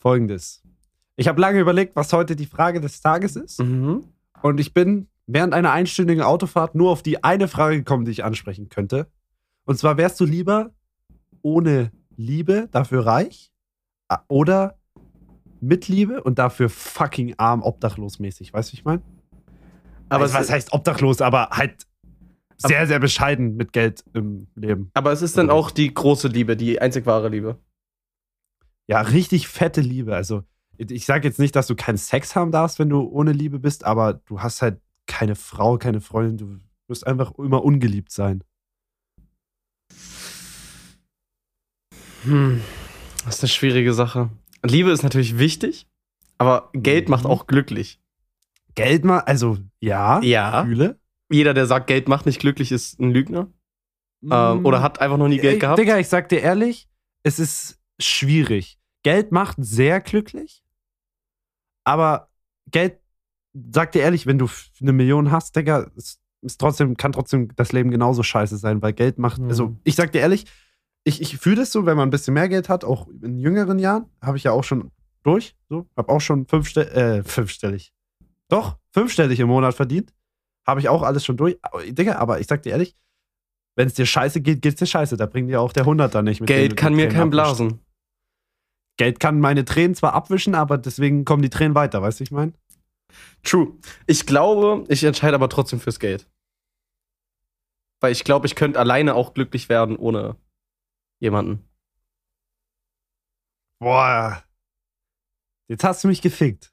folgendes. Ich habe lange überlegt, was heute die Frage des Tages ist. Mhm. Und ich bin während einer einstündigen Autofahrt nur auf die eine Frage gekommen, die ich ansprechen könnte. Und zwar wärst du lieber ohne Liebe, dafür reich? Oder mit Liebe und dafür fucking arm, obdachlos mäßig? Weißt du, wie ich meine? Aber, also, was heißt obdachlos, aber halt sehr, sehr bescheiden mit Geld im Leben. aber es ist dann auch die große Liebe, die einzig wahre Liebe. Ja, richtig fette Liebe. Also, ich sage jetzt nicht, dass du keinen Sex haben darfst, wenn du ohne Liebe bist, aber du hast halt keine Frau, keine Freundin. Du wirst einfach immer ungeliebt sein. Hm. Das ist eine schwierige Sache. Liebe ist natürlich wichtig, aber Geld macht Mhm. auch glücklich. Geld mal, also ja, Ja. Fühle. Jeder, der sagt, Geld macht nicht glücklich, ist ein Lügner. Ähm, oder hat einfach noch nie Geld Ey, gehabt. Digga, ich sag dir ehrlich, es ist schwierig. Geld macht sehr glücklich, aber Geld, sag dir ehrlich, wenn du eine Million hast, Digga, es ist trotzdem, kann trotzdem das Leben genauso scheiße sein, weil Geld macht, Mhm. also ich sag dir ehrlich, ich, ich fühle das so, wenn man ein bisschen mehr Geld hat, auch in jüngeren Jahren, habe ich ja auch schon durch, so, habe auch schon fünfstell äh, fünfstellig, doch, fünfstellig im Monat verdient, habe ich auch alles schon durch, Aber, Digga, aber ich sag dir ehrlich, wenn es dir scheiße geht, geht's dir scheiße. Da bringt dir auch der Hunderter nicht mit. Geld kann mir kein blasen. Geld kann meine Tränen zwar abwischen, aber deswegen kommen die Tränen weiter, weißt du, ich meine? True. Ich glaube, ich entscheide aber trotzdem fürs Geld. Weil ich glaube, ich könnte alleine auch glücklich werden ohne jemanden. Boah. Jetzt hast du mich gefickt.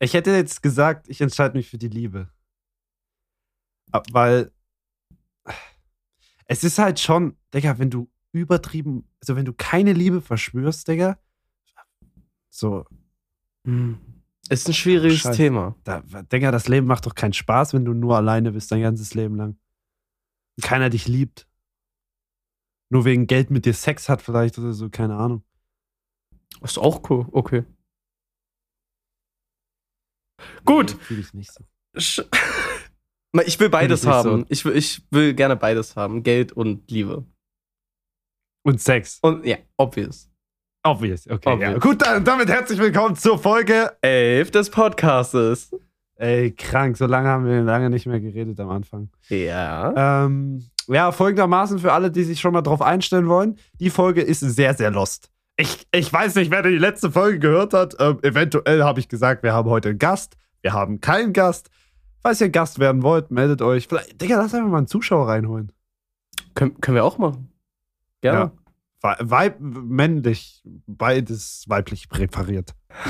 Ich hätte jetzt gesagt, ich entscheide mich für die Liebe. Weil es ist halt schon, Digga, wenn du übertrieben, also wenn du keine Liebe verspürst, Digga, so, Hm. Ist ein schwieriges Scheiße. Thema. da, Digga, das Leben macht doch keinen Spaß, wenn du nur alleine bist, dein ganzes Leben lang. Und keiner dich liebt. Nur wegen Geld mit dir Sex hat vielleicht oder so, keine Ahnung. Ist auch cool. Okay. Gut. Nee, Fühl ich nicht so. Sch- Ich will beides ich nicht haben. so. Ich, will, ich will gerne beides haben. Geld und Liebe. Und Sex. Und ja, obvious. Obvious. Okay. Obvious. Ja. Gut, dann damit herzlich willkommen zur Folge. Elf des Podcastes. Ey, krank. So lange haben wir lange nicht mehr geredet am Anfang. Ja. Ähm, ja, folgendermaßen für alle, die sich schon mal drauf einstellen wollen. Die Folge ist sehr, sehr lost. Ich, ich weiß nicht, wer die letzte Folge gehört hat. Ähm, eventuell habe ich gesagt, wir haben heute einen Gast. Wir haben keinen Gast. Falls ihr Gast werden wollt, meldet euch. Vielleicht, Digga, lass einfach mal einen Zuschauer reinholen. Können, können wir auch machen. Gerne. Wei- Weib, männlich, beides weiblich präferiert.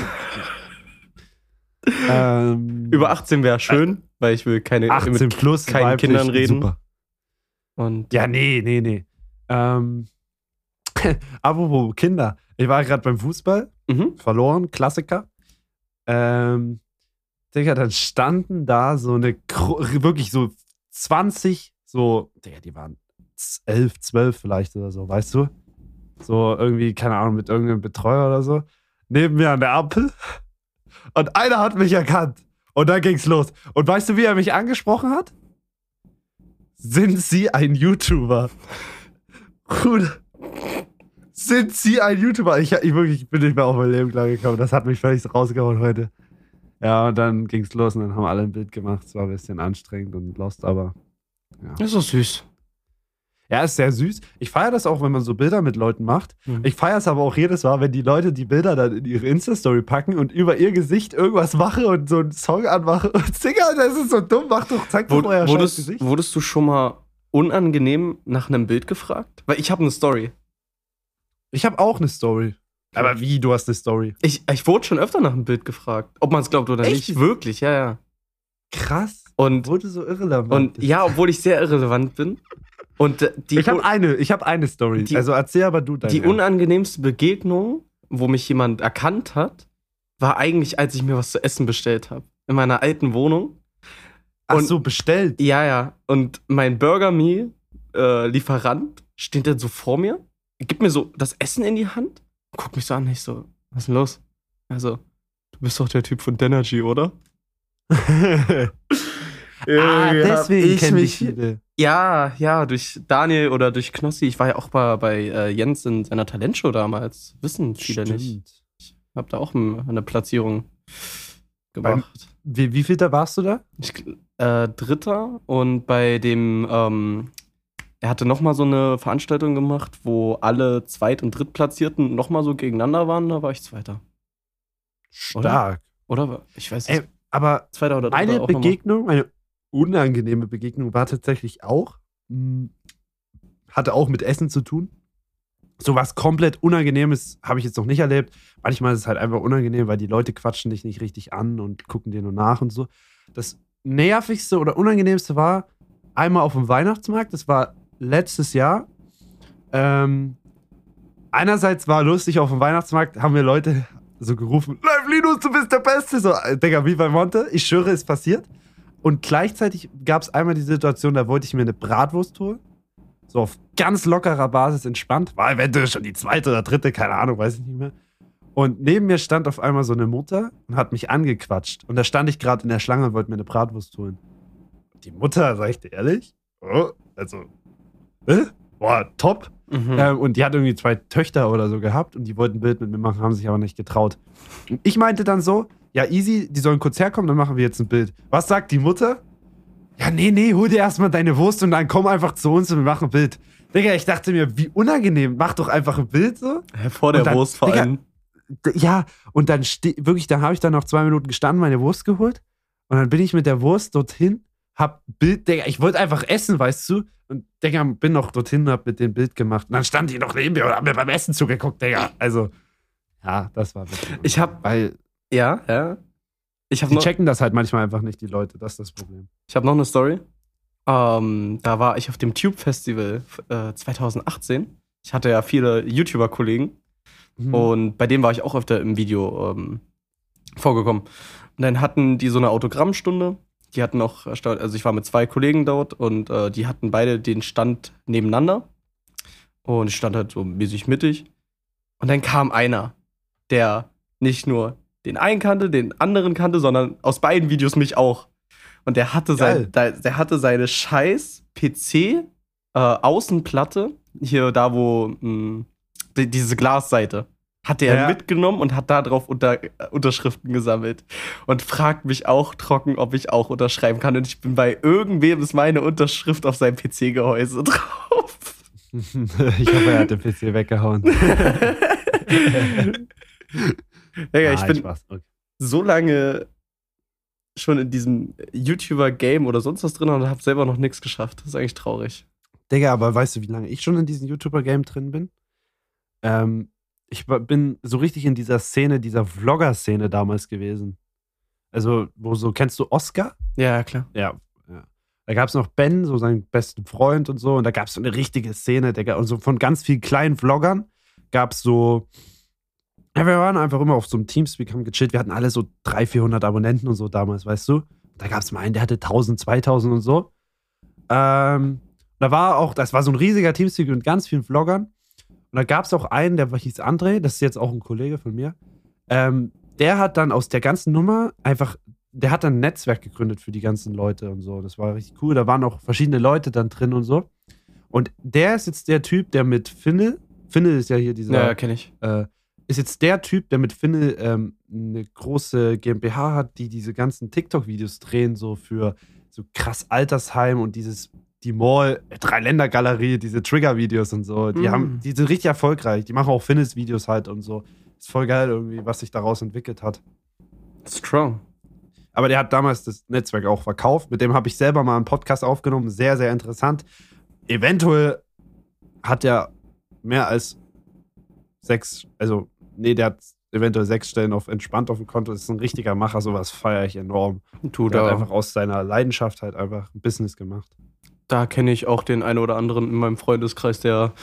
ähm, Über 18 wäre schön, weil ich will keine 18 mit plus, keinen weiblich, Kindern reden. Super. Und Ja, nee, nee, nee. Ähm, apropos Kinder. Ich war gerade beim Fußball, Mhm. verloren, Klassiker. Ähm, Digga, dann standen da so eine, wirklich so 20, so, Digga, die waren 11, 12 vielleicht oder so, weißt du? So irgendwie, keine Ahnung, mit irgendeinem Betreuer oder so. Neben mir an der Ampel. Und einer hat mich erkannt. Und dann ging's los. Und weißt du, wie er mich angesprochen hat? Sind Sie ein YouTuber? Bruder. Sind Sie ein YouTuber? Ich, ich wirklich bin nicht mehr auf mein Leben klargekommen. Das hat mich völlig rausgehauen heute. Ja, und dann ging's los und dann haben alle ein Bild gemacht. Es war ein bisschen anstrengend und lost, aber Das ist doch süß. Ja, ist sehr süß. Ich feiere das auch, wenn man so Bilder mit Leuten macht. Mhm. Ich feiere es aber auch jedes Mal, wenn die Leute die Bilder dann in ihre Insta-Story packen und über ihr Gesicht irgendwas machen und so einen Song anmachen. Und Digga, das ist so dumm. Mach doch, zeig doch Wod euer wurdest, Gesicht. wurdest du schon mal unangenehm nach einem Bild gefragt? Weil ich habe eine Story. Ich habe auch eine Story. Aber wie, du hast eine Story? Ich, ich wurde schon öfter nach einem Bild gefragt. Ob man es glaubt oder Echt? nicht. Wirklich, ja, ja. Krass. Und, Wurde so irrelevant. und ja, obwohl ich sehr irrelevant bin. Und äh, die, ich habe eine, ich habe eine Story. Die- also erzähl aber du deine. die unangenehmste Begegnung, wo mich jemand erkannt hat, war eigentlich, als ich mir was zu essen bestellt habe. In meiner alten Wohnung. Ach und- so, bestellt. Ja, ja. Und mein Burger Me äh, Lieferant steht dann so vor mir, gibt mir so das Essen in die Hand, guckt mich so an, ich so, was ist denn los? Also, du bist doch der Typ von Denergy, oder? ah, deswegen ich mich. viele. Ja, ja, durch Daniel oder durch Knossi. Ich war ja auch bei, bei äh, Jens in seiner Talentshow damals. Wissen viele nicht. Stimmt. Hab da auch eine Platzierung gemacht. Wie, wie viel da warst du da? Ich, äh, Dritter und bei dem, ähm, er hatte nochmal so eine Veranstaltung gemacht, wo alle Zweit- und Drittplatzierten nochmal so gegeneinander waren, da war ich Zweiter. Stark. Oder? war- Ich weiß Ey, nicht. aber Zweiter oder Dritter eine. Begegnung, eine unangenehme Begegnung war tatsächlich auch, mh, hatte auch mit Essen zu tun. So was komplett Unangenehmes habe ich jetzt noch nicht erlebt. Manchmal ist es halt einfach unangenehm, weil die Leute quatschen dich nicht richtig an und gucken dir nur nach und so. Das nervigste oder unangenehmste war einmal auf dem Weihnachtsmarkt. Das war letztes Jahr. Ähm, einerseits war lustig, auf dem Weihnachtsmarkt haben mir Leute so gerufen: Live Linus, du bist der Beste. So, Digga, wie bei Monte. Ich schwöre, es passiert. Und gleichzeitig gab es einmal die Situation, da wollte ich mir eine Bratwurst holen. So auf ganz lockerer Basis entspannt. War eventuell schon die zweite oder dritte, keine Ahnung, weiß ich nicht mehr. Und neben mir stand auf einmal so eine Mutter und hat mich angequatscht. Und da stand ich gerade in der Schlange und wollte mir eine Bratwurst holen. Die Mutter, sag ich dir ehrlich, oh, also, äh, boah, top. Mhm. Ähm, und die hat irgendwie zwei Töchter oder so gehabt und die wollten ein Bild mit mir machen, haben sich aber nicht getraut. Und ich meinte dann so, ja, easy, die sollen kurz herkommen, dann machen wir jetzt ein Bild. Was sagt die Mutter? Ja, nee, nee, hol dir erstmal deine Wurst und dann komm einfach zu uns und wir machen ein Bild. Digga, ich dachte mir, wie unangenehm, mach doch einfach ein Bild so. Vor der dann- Wurst vor allem. Ja, und dann wirklich, dann habe ich dann noch zwei Minuten gestanden, meine Wurst geholt. Und dann bin ich mit der Wurst dorthin, hab Bild, Digga, ich wollte einfach essen, weißt du? Und Digga, bin noch dorthin, hab mit dem Bild gemacht. Und dann stand die noch neben mir und hab mir beim Essen zugeguckt, Digga. Also, ja, das war wirklich. Ich hab, Weil ja, ja. Ich habe die noch, checken das halt manchmal einfach nicht, die Leute. Das ist das Problem. ich hab noch eine Story. Ähm, da war ich auf dem Tube Festival äh, 2018. Ich hatte ja viele YouTuber-Kollegen Mhm. und bei denen war ich auch öfter im Video ähm, vorgekommen. Und dann hatten die so eine Autogrammstunde. Die hatten auch, ersta- also ich war mit zwei Kollegen dort und äh, die hatten beide den Stand nebeneinander. Und ich stand halt so mäßig mittig. Und dann kam einer, der nicht nur den einen kannte, den anderen kannte, sondern aus beiden Videos mich auch. Und der hatte, Geil. sein, der, hatte seine scheiß PC äh, Außenplatte, hier da wo mh, die, diese Glasseite, hat der Ja. mitgenommen und hat da drauf unter, äh, Unterschriften gesammelt. Und fragt mich auch trocken, ob ich auch unterschreiben kann. Und ich bin bei irgendwem, ist meine Unterschrift auf seinem PC-Gehäuse drauf. ich hoffe, er hat den PC weggehauen. Digga, ich Ah, bin Spaß. Okay. so lange schon in diesem YouTuber-Game oder sonst was drin und habe selber noch nichts geschafft. Das ist eigentlich traurig. Digga, aber weißt du, wie lange ich schon in diesem YouTuber-Game drin bin? Ähm, ich bin so richtig in dieser Szene, dieser Vlogger-Szene damals gewesen. Also, wo so, kennst du Oscar? Ja, klar. Ja. ja. Da gab es noch Ben, so seinen besten Freund und so. Und da gab es so eine richtige Szene, Digga. Und so von ganz vielen kleinen Vloggern gab es so. Ja, wir waren einfach immer auf so einem Teamspeak, haben gechillt. Wir hatten alle so 300, 400 Abonnenten und so damals, weißt du? Da gab es mal einen, der hatte 1000, 2000 und so. Ähm, da war auch, das war so ein riesiger Teamspeak mit ganz vielen Vloggern. Und da gab es auch einen, der hieß André, das ist jetzt auch ein Kollege von mir. Ähm, der hat dann aus der ganzen Nummer einfach, der hat dann ein Netzwerk gegründet für die ganzen Leute und so. Das war richtig cool. Da waren auch verschiedene Leute dann drin und so. Und der ist jetzt der Typ, der mit Finne, Finne ist ja hier dieser, Ja, kenne ich. äh, ist jetzt der Typ, der mit Finne ähm, eine große GmbH hat, die diese ganzen TikTok-Videos drehen, so für so krass Altersheim und dieses, die Mall, Dreiländergalerie, diese Trigger-Videos und so. Die Mm. haben, die sind richtig erfolgreich. Die machen auch Finnes-Videos halt und so. Ist voll geil irgendwie, was sich daraus entwickelt hat. Strong. Aber der hat damals das Netzwerk auch verkauft. Mit dem habe ich selber mal einen Podcast aufgenommen. Sehr, sehr interessant. Eventuell hat er mehr als sechs, also, nee, der hat eventuell sechs Stellen auf entspannt auf dem Konto. Das ist ein richtiger Macher, sowas feiere ich enorm. Du, Der hat da, einfach aus seiner Leidenschaft halt einfach ein Business gemacht. da kenne ich auch den einen oder anderen in meinem Freundeskreis, der.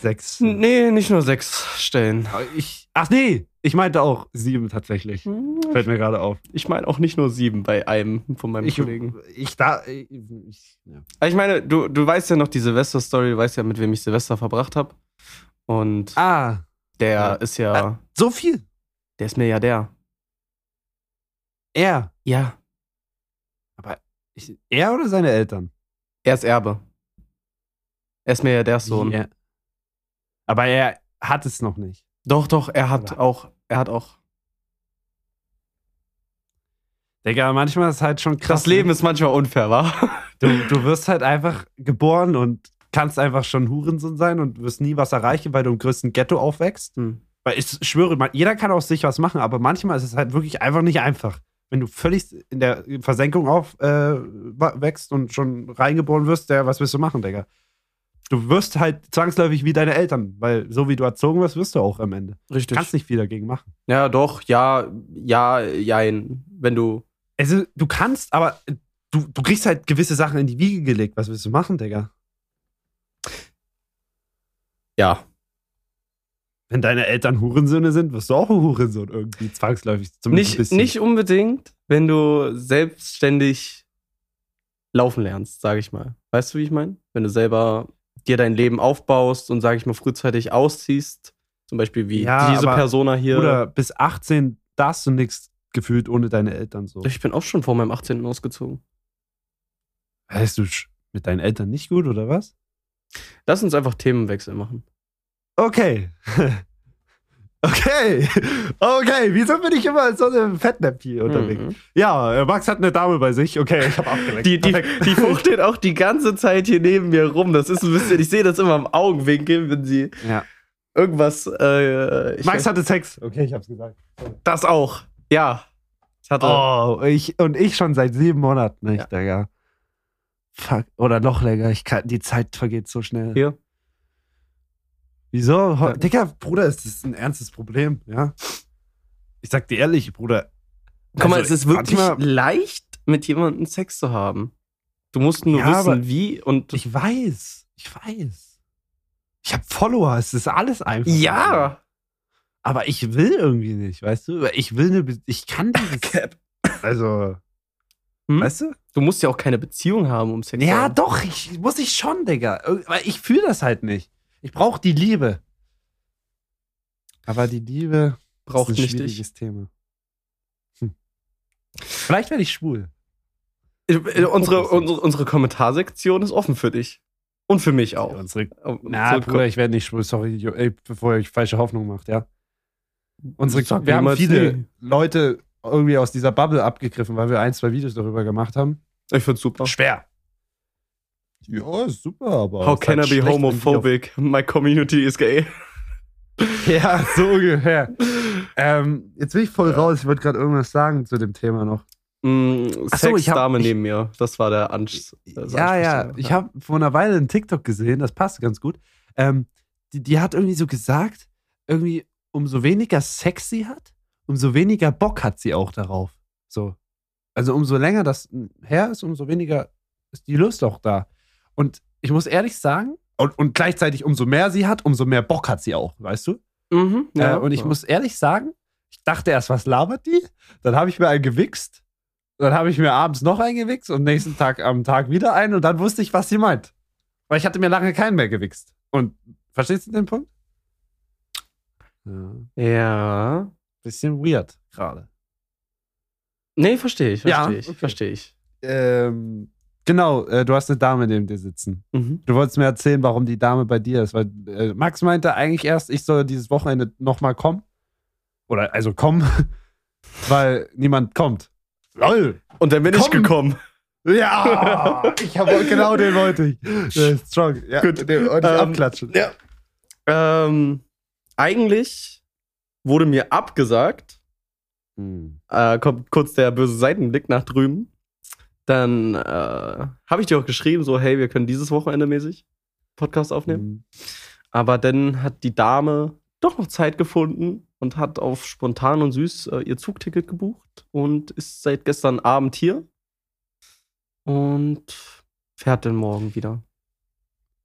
Sechs. Nee, nicht nur sechs Stellen. Ich, ach nee, ich meinte auch sieben tatsächlich. Fällt mir gerade auf. Ich meine auch nicht nur sieben bei einem von meinem Ich, Kollegen. ich da, ich, ich, ja. Ich meine, du, du weißt ja noch die Silvester-Story, du weißt ja, mit wem ich Silvester verbracht habe. Und Ah, der ja. ist ja, so viel. der ist mir ja der. Er. Ja. Ich, er oder seine Eltern? Er ist Erbe. Er ist mir ja der Sohn. Wie er- Aber er hat es noch nicht. Doch, doch, er hat Oder- auch er hat auch. Digga, manchmal ist es halt schon krass. Das Leben ne? ist manchmal unfair, wa? Du, du wirst halt einfach geboren und kannst einfach schon Hurensohn sein und wirst nie was erreichen, weil du im größten Ghetto aufwächst. Hm. Weil ich schwöre, man, jeder kann aus sich was machen, aber manchmal ist es halt wirklich einfach nicht einfach. Wenn du völlig in der Versenkung aufwächst und schon reingeboren wirst, der, was willst du machen, Digga? Du wirst halt zwangsläufig wie deine Eltern, weil so wie du erzogen wirst, wirst du auch am Ende. Du Richtig. kannst nicht viel dagegen machen. Ja, doch, ja, ja, jein. Wenn du. Also, du kannst, aber du, du kriegst halt gewisse Sachen in die Wiege gelegt. Was willst du machen, Digga? Ja. Wenn deine Eltern Hurensöhne sind, wirst du auch ein Hurensohn irgendwie zwangsläufig. Zumindest ein Nicht, bisschen. nicht unbedingt, wenn du selbstständig laufen lernst, sage ich mal. Weißt du, wie ich meine? Wenn du selber dir dein Leben aufbaust und, sage ich mal, frühzeitig ausziehst, zum Beispiel wie Ja, diese Persona hier. Oder bis 18 darfst du nichts gefühlt ohne deine Eltern so. ich bin auch schon vor meinem 18. ausgezogen. Heißt du mit deinen Eltern nicht gut oder was? Lass uns einfach Themenwechsel machen. Okay. Okay. Okay. Wieso bin ich immer als so ein Fettnäpfchen unterwegs? Mhm. Ja, äh, Max hat eine Dame bei sich. Okay, ich habe abgelenkt. Die, die, die fuchtelt auch die ganze Zeit hier neben mir rum. Das ist ein bisschen, ich sehe das immer im Augenwinkel, wenn sie ja. irgendwas. Äh, Max hatte Sex. Okay, ich hab's gesagt. das auch. Ja. Ich hatte. Oh, ich, und ich schon seit sieben Monaten nicht, Ja. Digga. Fuck. Oder noch länger. Ich kann, die Zeit vergeht so schnell. Hier. Wieso? Ja. Digga, Bruder, ist das ein ernstes Problem, ja? Ich sag dir ehrlich, Bruder. Guck mal, also, es ist wirklich leicht, mit jemandem Sex zu haben. Du musst nur Ja, wissen, wie und. Ich weiß. Ich weiß. Ich habe Follower. Es ist alles einfach. ja! Aber ich will irgendwie nicht, weißt du? Ich will eine. Be ich kann dieses. Cap. Also. Hm? Weißt du? Du musst ja auch keine Beziehung haben, um Sex zu Ja, haben. doch. Ich, muss ich schon, Digga. Ir- Weil ich fühle das halt nicht. Ich brauche die Liebe. Aber die Liebe Braucht ist ein nicht schwieriges Thema. Hm. Vielleicht werde ich schwul. Äh, Unsere, unsere, unsere Kommentarsektion ist offen für dich. Und für mich auch. Unsere Um Na, zurück- Bruder, ich werde nicht schwul. Sorry, ey, bevor ihr euch falsche Hoffnung macht, ja. Unsere, wir haben viele nie. Leute irgendwie aus dieser Bubble abgegriffen, weil wir ein, zwei Videos darüber gemacht haben. Ich find's super. Schwer. Ja, ist super, aber. How can I be homophobic? My community is gay. Ja, so ungefähr. ähm, jetzt bin ich voll raus. Ich wollte gerade irgendwas sagen zu dem Thema noch. Mm, Ach so, ich hab- Sexdame ich- neben mir. Das war der Ansch Ja, ja. Ich habe vor einer Weile einen TikTok gesehen, das passt ganz gut. Ähm, die, die hat irgendwie so gesagt, irgendwie, umso weniger Sex sie hat, umso weniger Bock hat sie auch darauf. So. Also umso länger das her ist, umso weniger ist die Lust auch da. Und ich muss ehrlich sagen, und, und gleichzeitig umso mehr sie hat, umso mehr Bock hat sie auch, weißt du? Mhm, äh, und ich ja. muss ehrlich sagen, ich dachte erst, was labert die? Dann habe ich mir einen gewichst. Dann habe ich mir abends noch einen gewichst und nächsten Tag am Tag wieder einen und dann wusste ich, was sie meint. Weil ich hatte mir lange keinen mehr gewichst. Und verstehst du den Punkt? Ja, Ja. Bisschen weird gerade. Nee, verstehe ich, Ja, verstehe ich, okay. verstehe ich. Ähm, genau, äh, du hast eine Dame neben dir sitzen. Mhm. Du wolltest mir erzählen, warum die Dame bei dir ist, weil äh, Max meinte eigentlich erst, ich soll dieses Wochenende nochmal kommen. Oder also kommen, weil niemand kommt. Lol. Und dann bin Komm. ich gekommen. Ja, ich habe genau den wollte ich. Äh, strong. Ja, Gut. Den wollte ich Ähm, abklatschen. Ja. Ähm, eigentlich wurde mir abgesagt, Hm. äh, kommt kurz der böse Seitenblick nach drüben. Dann äh, habe ich dir auch geschrieben, so, hey, wir können dieses Wochenende mäßig Podcast aufnehmen. Hm. Aber dann hat die Dame doch noch Zeit gefunden und hat auf spontan und süß äh, ihr Zugticket gebucht und ist seit gestern Abend hier und fährt dann morgen wieder.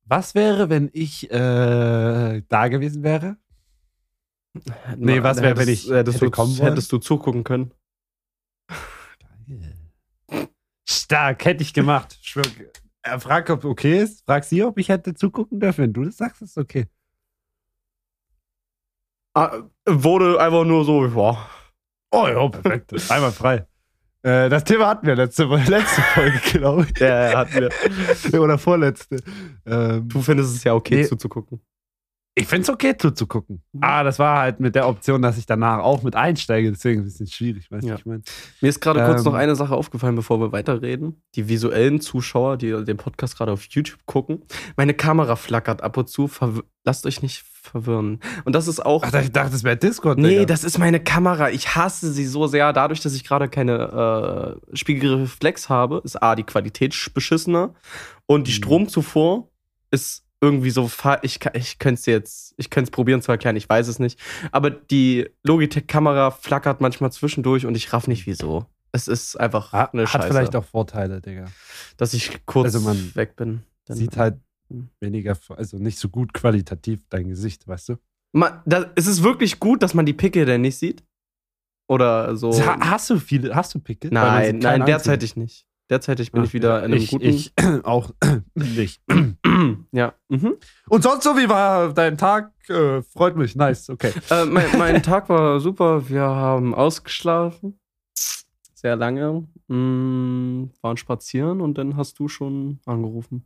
Was wäre, wenn ich äh, da gewesen wäre? Nee, was wäre, wenn ich hättest hätte du, kommen wollen? hättest du zugucken können? Stark, hätte ich gemacht. Schwör, er fragt, ob okay ist. Frag sie, ob ich hätte zugucken dürfen. Wenn du das sagst, ist okay. Ah, wurde einfach nur so, ja. Oh ja, perfekt. Einmal frei. Äh, das Thema hatten wir letzte, letzte Folge, glaube ich. Ja, hatten wir. Oder vorletzte. Ähm, Du findest es ja okay Nee. zuzugucken. Ich finde es okay zuzugucken. Mhm. Ah, das war halt mit der Option, dass ich danach auch mit einsteige, deswegen ein bisschen schwierig, weißt du, Ja. was ich meine? Mir ist gerade kurz Ähm. noch eine Sache aufgefallen, bevor wir weiterreden. Die visuellen Zuschauer, die den Podcast gerade auf YouTube gucken. Meine Kamera flackert ab und zu. Lasst euch nicht verwirren. Und das ist auch. Ach, ich dachte, das wäre Discord, Nee, Digga. das ist meine Kamera. Ich hasse sie so sehr. Dadurch, dass ich gerade keine äh, Spiegelreflex habe, ist A, die Qualität sch- beschissener und die Mhm. Stromzufuhr ist irgendwie so. Ich, ich könnte es jetzt, ich könnte es probieren zu erklären, ich weiß es nicht. Aber die Logitech-Kamera flackert manchmal zwischendurch und ich raff nicht wieso. Es ist einfach Ha- eine Hat Scheiße, vielleicht auch Vorteile, Digga. dass ich kurz Also weg bin. Sieht halt Mhm. weniger, also nicht so gut qualitativ dein Gesicht, weißt du? Man, da, ist es wirklich gut, dass man die Pickel denn nicht sieht? Oder so? Ha- Hast du viele, hast du Pickel? Nein, nein, derzeitig einzigen. nicht. Derzeitig bin Ach, ich wieder in einem ich, guten. Ich auch nicht. ja. Mhm. Und sonst so, wie war dein Tag? Äh, freut mich, nice, okay. Äh, mein, mein Tag war super. Wir haben ausgeschlafen. Sehr lange. Mm, waren spazieren und dann hast du schon angerufen.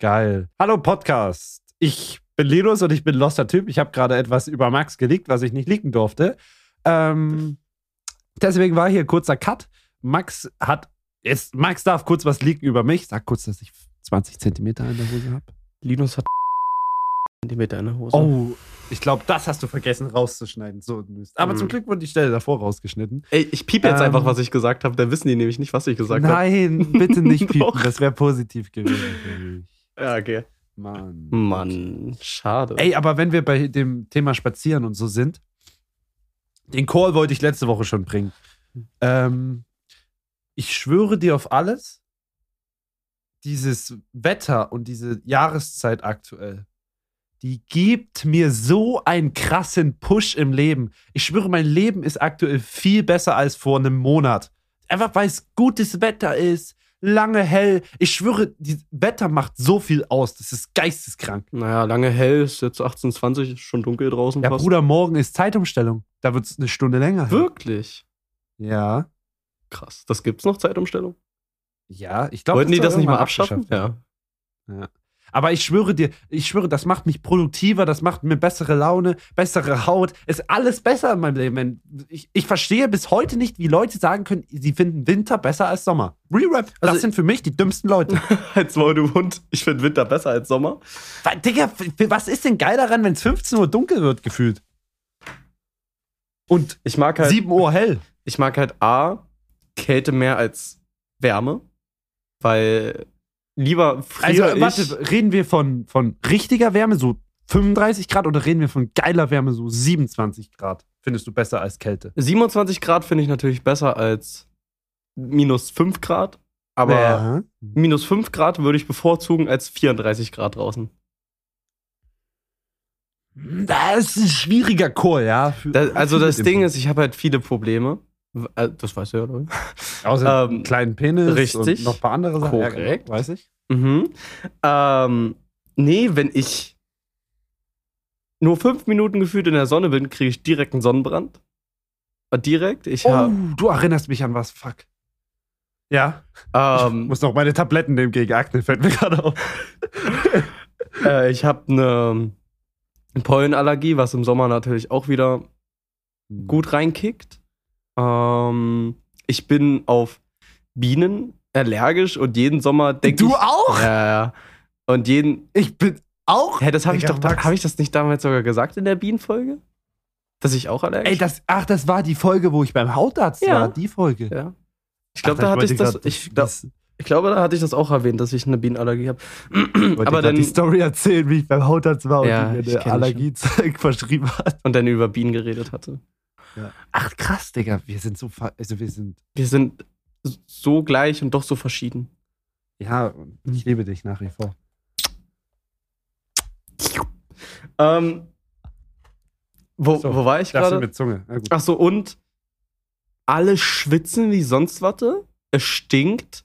Geil. Hallo Podcast. Ich bin Linus und ich bin loster Typ. Ich habe gerade etwas über Max geleakt, was ich nicht leaken durfte. Ähm, deswegen war hier kurzer Cut. Max hat jetzt Max darf kurz was leaken über mich. Sag kurz, dass ich 20 Zentimeter in der Hose habe. Linus hat Zentimeter in der Hose. Oh, ich glaube, das hast du vergessen rauszuschneiden. So, Mist. Aber Mhm. zum Glück wurde die Stelle davor rausgeschnitten. Ey, ich piep jetzt Ähm, einfach, was ich gesagt habe. Dann wissen die nämlich nicht, was ich gesagt habe. Nein, bitte nicht piepen. Das wäre positiv gewesen. Ja, okay. Mann. Mann, schade. Ey, aber wenn wir bei dem Thema Spazieren und so sind, den Call wollte ich letzte Woche schon bringen. Ähm, ich schwöre dir auf alles, dieses Wetter und diese Jahreszeit aktuell, die gibt mir so einen krassen Push im Leben. Ich schwöre, mein Leben ist aktuell viel besser als vor einem Monat. Einfach weil es gutes Wetter ist, lange hell. Ich schwöre, das Wetter macht so viel aus. Das ist geisteskrank. Naja, lange hell, ist jetzt 18.20 ist schon dunkel draußen. Ja, fast. Bruder, morgen ist Zeitumstellung. Da wird es eine Stunde länger. Wirklich? Ja. Krass. Das gibt's noch, Zeitumstellung? Ja, ich glaube. Wollten die das nicht mal abschaffen? Ja. Aber ich schwöre dir, ich schwöre, das macht mich produktiver, das macht mir bessere Laune, bessere Haut. Ist alles besser in meinem Leben. Ich, ich verstehe bis heute nicht, wie Leute sagen können, sie finden Winter besser als Sommer. Re-Rap, das Also- sind für mich die dümmsten Leute. Als du Hund. Ich finde Winter besser als Sommer. Weil, Digga, was ist denn geil daran, wenn es 15 Uhr dunkel wird, gefühlt? Und Ich mag halt, 7 Uhr hell. ich mag halt A, Kälte mehr als Wärme. Weil lieber friere Also, ich. warte, reden wir von, von richtiger Wärme, so 35 Grad, oder reden wir von geiler Wärme, so 27 Grad? Findest du besser als Kälte? 27 Grad finde ich natürlich besser als minus 5 Grad. Aber Ja. minus 5 Grad würde ich bevorzugen als 34 Grad draußen. Das ist ein schwieriger Call, ja. Für- Da, also das Ding ist, ich habe halt viele Probleme. Äh, Das weißt du ja, oder? Außer ähm, einen kleinen Penis richtig. und noch ein paar andere Sachen. Ja, Korrekt. genau, weiß ich. Mhm. Ähm, nee, wenn ich nur fünf Minuten gefühlt in der Sonne bin, kriege ich direkt einen Sonnenbrand. Äh, Direkt. Ich Oh, habe du erinnerst mich an was, fuck. Ja, ich ähm, muss noch meine Tabletten nehmen gegen Akne, fällt mir gerade auf. äh, ich hab eine Pollenallergie, was im Sommer natürlich auch wieder gut reinkickt. Ähm, ich bin auf Bienen allergisch und jeden Sommer denke Du ich. auch? Ja, ja. Und jeden. Ich bin auch. Hä, das habe ich doch. Habe ich das nicht damals sogar gesagt in der Bienenfolge? Dass ich auch allergisch Ey, das, ach, das war die Folge, wo ich beim Hautarzt Ja. war, die Folge. Ja. Ich glaube, da hatte ich das. grad- Ich, da, ich glaube, da hatte ich das auch erwähnt, dass ich eine Bienenallergie habe. Aber dann die Story erzählen, wie ich beim Hautarzt war und Ja, die ich mir eine Allergiezeug verschrieben hat. und dann über Bienen geredet hatte. Ach krass, Digga, wir sind so, also wir sind, Wir sind so gleich und doch so verschieden. ja, ich liebe dich nach wie vor. Ähm, wo, So, wo war ich gerade? mit Zunge. Gut. Ach so, und alle schwitzen wie sonst was. Es stinkt.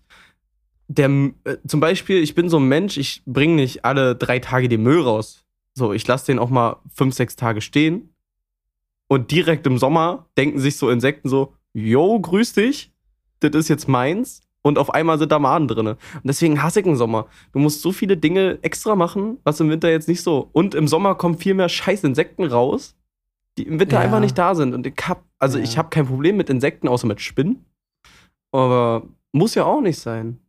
Der, äh, zum Beispiel, ich bin so ein Mensch, ich bringe nicht alle drei Tage den Müll raus. So, ich lasse den auch mal fünf, sechs Tage stehen. Und direkt im Sommer denken sich so Insekten so, yo, grüß dich, das ist jetzt meins. Und auf einmal sind da Maden drin. Und deswegen hasse ich den Sommer. Du musst so viele Dinge extra machen, was im Winter jetzt nicht so. Und im Sommer kommen viel mehr scheiß Insekten raus, die im Winter Ja. einfach nicht da sind. Und ich hab, also Ja. ich habe kein Problem mit Insekten, außer mit Spinnen. Aber muss ja auch nicht sein.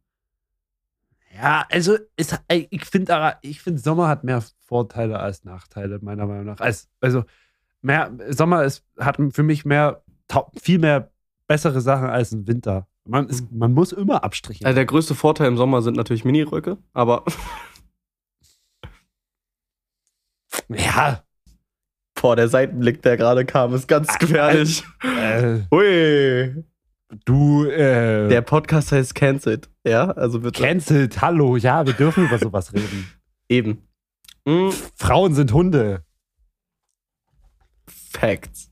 Ja, also es, ich finde, ich find, Sommer hat mehr Vorteile als Nachteile, meiner Meinung nach. Als, also mehr, Sommer ist, hat für mich mehr, viel mehr bessere Sachen als ein Winter. Man, ist, man muss immer Abstriche. Also der größte Vorteil im Sommer sind natürlich Miniröcke, aber ja, boah, der Seitenblick, der gerade kam, ist ganz gefährlich. äh, Hui. du, äh, Der Podcast heißt Cancelled, ja? Also bitte. cancelled, hallo, ja, wir dürfen über sowas reden. Eben. Mm, Frauen sind Hunde. Facts.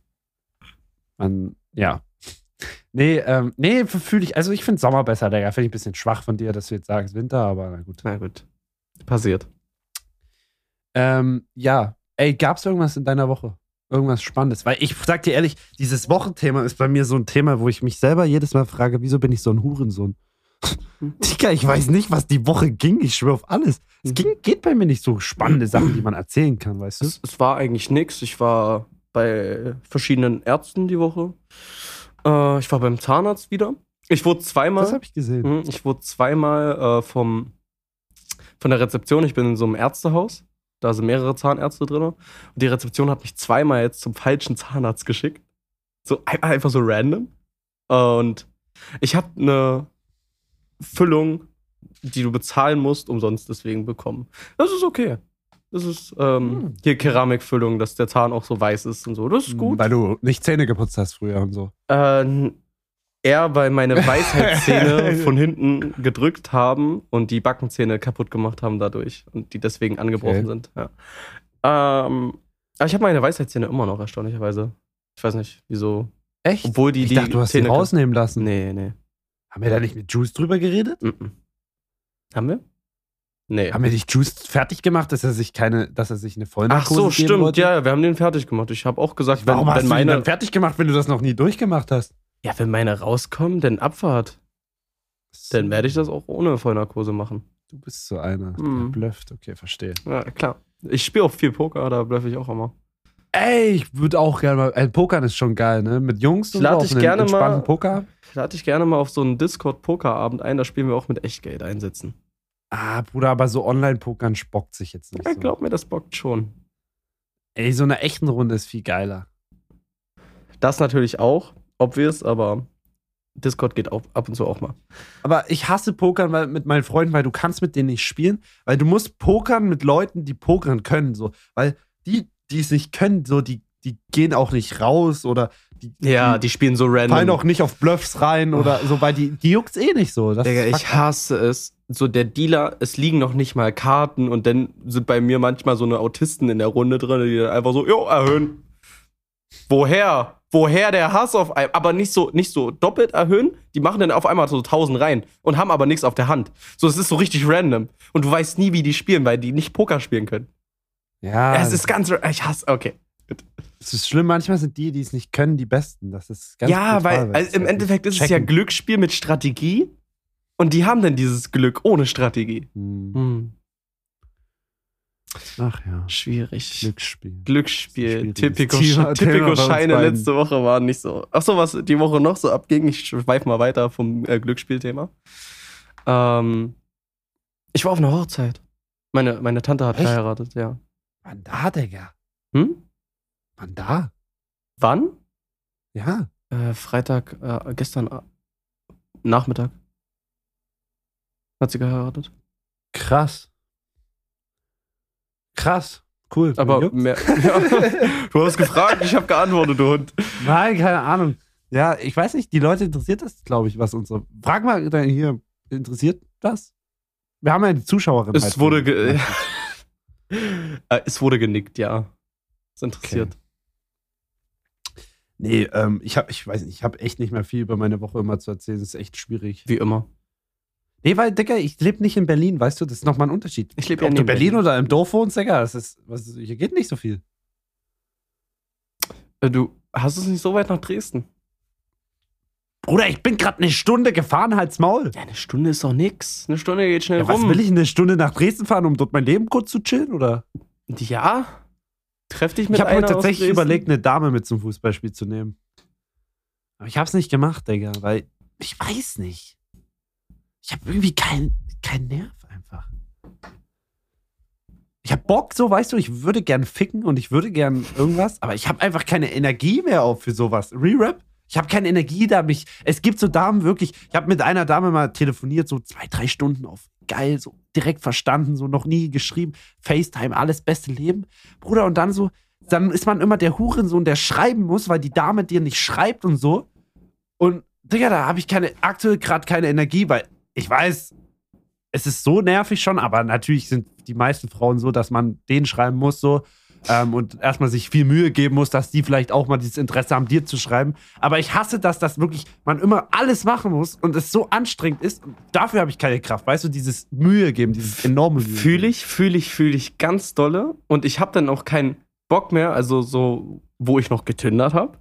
Man, ja. Nee, ähm, nee, fühle ich, also ich finde Sommer besser, Digga. Finde ich ein bisschen schwach von dir, dass du jetzt sagst Winter, aber na gut. Na gut. Passiert. Ähm, ja. Ey, gab's irgendwas in deiner Woche? Irgendwas Spannendes? Weil ich sag dir ehrlich, dieses Wochenthema ist bei mir so ein Thema, wo ich mich selber jedes Mal frage, wieso bin ich so ein Hurensohn? Digga, ich weiß nicht, was die Woche ging. Ich schwöre auf alles. Es ging, geht bei mir nicht so spannende Sachen, die man erzählen kann, weißt du? Es, es war eigentlich nix. Ich war bei verschiedenen Ärzten die Woche. Äh, ich war beim Zahnarzt wieder. Ich wurde zweimal. Das habe ich gesehen. Mhm, Ich wurde zweimal äh, vom, von der Rezeption, ich bin in so einem Ärztehaus, da sind mehrere Zahnärzte drin. Und die Rezeption hat mich zweimal jetzt zum falschen Zahnarzt geschickt. So ein- einfach so random. Und ich habe eine Füllung, die du bezahlen musst, umsonst deswegen bekommen. Das ist okay. Das ist ähm, Hm. hier Keramikfüllung, dass der Zahn auch so weiß ist und so. Das ist gut. Weil du nicht Zähne geputzt hast früher und so. Äh, eher, weil meine Weisheitszähne von hinten gedrückt haben und die Backenzähne kaputt gemacht haben dadurch und die deswegen angebrochen Okay. sind. Ja. Ähm, aber ich habe meine Weisheitszähne immer noch, erstaunlicherweise. Ich weiß nicht, wieso. Echt? Obwohl die ich die dachte, du hast sie Zähne rausnehmen lassen. Nee, nee. Haben wir da nicht mit Juice drüber geredet? Mhm. Haben wir? Nee. Haben wir nicht Juice fertig gemacht, dass er sich keine, dass er sich eine Ach Vollnarkose so, geben stimmt. wollte? Ja, wir haben den fertig gemacht. Ich habe auch gesagt, wenn, Warum hast wenn du ihn meine, dann fertig gemacht, wenn du das noch nie durchgemacht hast? ja, wenn meine rauskommen, dann Abfahrt. Dann werde ich das auch ohne Vollnarkose machen. Du bist so einer, Mhm. der blufft. Okay, verstehe. Ja, klar. Ich spiele auch viel Poker, da blöffe ich auch immer. Ey, ich würde auch gerne mal. Äh, Pokern ist schon geil, ne? Mit Jungs Ich lade auf dich einen gerne mal- Poker. Ich lade dich gerne mal auf so einen Discord-Pokerabend ein, da spielen wir auch mit Echtgeld einsetzen. Ah, Bruder, aber so Online-Pokern spockt sich jetzt nicht Ja, so. glaub mir, das bockt schon. Ey, so eine echten Runde ist viel geiler. Das natürlich auch, obvious, aber Discord geht auch ab und zu auch mal. Aber ich hasse Pokern weil, mit meinen Freunden, weil du kannst mit denen nicht spielen, weil du musst pokern mit Leuten, die pokern können, so. Weil die, die es nicht können, so, die, die gehen auch nicht raus oder die, Ja, die spielen so random. fallen auch nicht auf Bluffs rein oder so, weil die, die juckt's eh nicht so. Das Digga, ich hasse es. So der Dealer, es liegen noch nicht mal Karten und dann sind bei mir manchmal so eine Autisten in der Runde drin, die dann einfach so, jo, erhöhen. Woher? Woher der Hass auf ein, aber nicht so, nicht so doppelt erhöhen. Die machen dann auf einmal so 1000 rein und haben aber nichts auf der Hand. So, es ist so richtig random. Und du weißt nie, wie die spielen, weil die nicht Poker spielen können. ja, es ist ganz, ich hasse, okay. es ist schlimm. Manchmal sind die, die es nicht können, die Besten. Das ist ganz ja, brutal, weil also im Endeffekt ist es ja checken. Glücksspiel mit Strategie. Und die haben dann dieses Glück ohne Strategie. Hm. Hm. Ach ja, Schwierig. Glücksspiel. Glücksspiel. Typico, Scheine letzte Woche waren nicht so. Achso, was die Woche noch so abging, ich schweife mal weiter vom äh, Glücksspielthema. Ähm, ich war auf einer Hochzeit. Meine, meine Tante hat Echt? geheiratet, ja. Wann da, Digga? Hm? Wann da? Wann? Ja. Äh, Freitag, äh, gestern äh, Nachmittag. Hat sie geheiratet. Krass. Krass. Cool. Aber mehr. Ja. Du hast gefragt, ich habe geantwortet, du Hund. Nein, keine Ahnung. Ja, ich weiß nicht, die Leute interessiert das, glaube ich, was unsere. Frag mal da hier, interessiert das? Wir haben ja die Zuschauerin. Es halt wurde, ge äh, es wurde genickt, ja. Ist interessiert. Nee, ähm, ich habe, ich weiß nicht, ich habe echt nicht mehr viel über meine Woche immer zu erzählen. Das ist echt schwierig. Wie immer. Nee, weil, Digga, ich lebe nicht in Berlin, weißt du, das ist nochmal ein Unterschied. Ich lebe ja Ob du in Berlin, Berlin. oder im Dorf wohnst, Digga, das ist, was, hier geht nicht so viel. Äh, Du hast es nicht so weit nach Dresden. Bruder, ich bin gerade eine Stunde gefahren, halt's Maul. Ja, eine Stunde ist doch nix. Eine Stunde geht schnell Ja, was rum. will ich eine Stunde nach Dresden fahren, um dort mein Leben kurz zu chillen, oder? Ja. Treff dich mit Ich habe aus tatsächlich überlegt, eine Dame mit zum Fußballspiel zu nehmen. Aber ich hab's nicht gemacht, Digga, weil ich weiß nicht. Ich habe irgendwie keinen kein Nerv einfach. Ich hab Bock, so weißt du, ich würde gern ficken und ich würde gern irgendwas, aber ich habe einfach keine Energie mehr auf für sowas. Re-Rap? Ich habe keine Energie da, mich. Es gibt so Damen wirklich. Ich habe mit einer Dame mal telefoniert, so zwei, drei Stunden auf geil, so direkt verstanden, so noch nie geschrieben. FaceTime, alles beste Leben. Bruder, und dann so, dann ist man immer der Hurensohn, der schreiben muss, weil die Dame dir nicht schreibt und so. Und, Digga, da habe ich keine, aktuell gerade keine Energie, weil ich weiß, es ist so nervig schon, aber natürlich sind die meisten Frauen so, dass man denen schreiben muss, so. Ähm, und erstmal sich viel Mühe geben muss, dass die vielleicht auch mal dieses Interesse haben, dir zu schreiben. Aber ich hasse das, dass wirklich man immer alles machen muss und es so anstrengend ist. Und dafür habe ich keine Kraft. Weißt du, dieses Mühe geben, dieses enorme Mühe. Fühle ich, fühle ich, fühle ich ganz dolle. Und ich habe dann auch keinen Bock mehr, also so, wo ich noch getindert habe.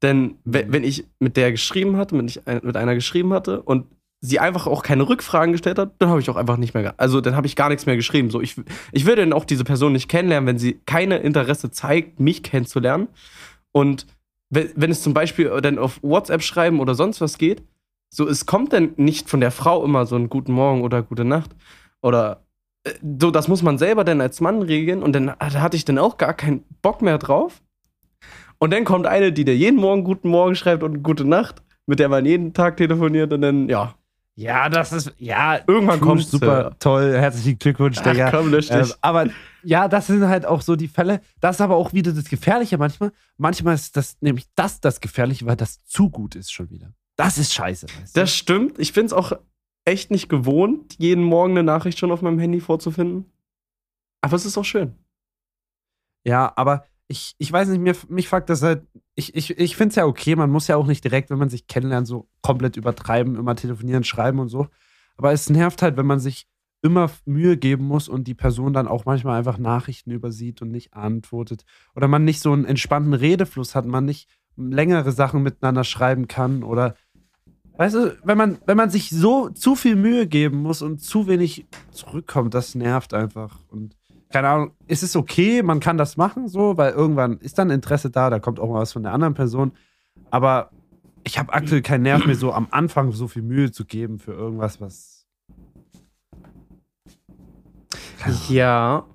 Denn we- wenn ich mit der geschrieben hatte, wenn ich mit einer geschrieben hatte und sie einfach auch keine Rückfragen gestellt hat, dann habe ich auch einfach nicht mehr, also dann habe ich gar nichts mehr geschrieben. So, ich, ich würde dann auch diese Person nicht kennenlernen, wenn sie keine Interesse zeigt, mich kennenzulernen. Und wenn, wenn es zum Beispiel dann auf WhatsApp schreiben oder sonst was geht, so, es kommt dann nicht von der Frau immer so ein Guten Morgen oder Gute Nacht oder äh, so, das muss man selber dann als Mann regeln und dann da hatte ich dann auch gar keinen Bock mehr drauf. Und dann kommt eine, die dir jeden Morgen Guten Morgen schreibt und Gute Nacht, mit der man jeden Tag telefoniert und dann, ja, Ja, das ist, ja, Irgendwann cool, kommt's, super toll. Herzlichen Glückwunsch, Ach, Digga. komm, lösch dich. Ähm, aber ja, das sind halt auch so die Fälle. Das ist aber auch wieder das Gefährliche manchmal. Manchmal ist das nämlich das das Gefährliche, weil das zu gut ist schon wieder. Das ist scheiße. Weißt du? Das stimmt. Ich finde es auch echt nicht gewohnt, jeden Morgen eine Nachricht schon auf meinem Handy vorzufinden. Aber es ist auch schön. Ja, aber ich, ich weiß nicht, mir, mich fuckt das halt. Ich, ich, ich finde es ja okay, man muss ja auch nicht direkt, wenn man sich kennenlernt, so komplett übertreiben, immer telefonieren, schreiben und so. Aber es nervt halt, wenn man sich immer Mühe geben muss und die Person dann auch manchmal einfach Nachrichten übersieht und nicht antwortet. Oder man nicht so einen entspannten Redefluss hat, man nicht längere Sachen miteinander schreiben kann oder weißt du, wenn man, wenn man sich so zu viel Mühe geben muss und zu wenig zurückkommt, das nervt einfach. Und keine Ahnung, ist es okay, man kann das machen, so, weil irgendwann ist dann Interesse da, da kommt auch mal was von der anderen Person. Aber ich habe aktuell keinen Nerv mehr, so am Anfang so viel Mühe zu geben für irgendwas, was. Ja.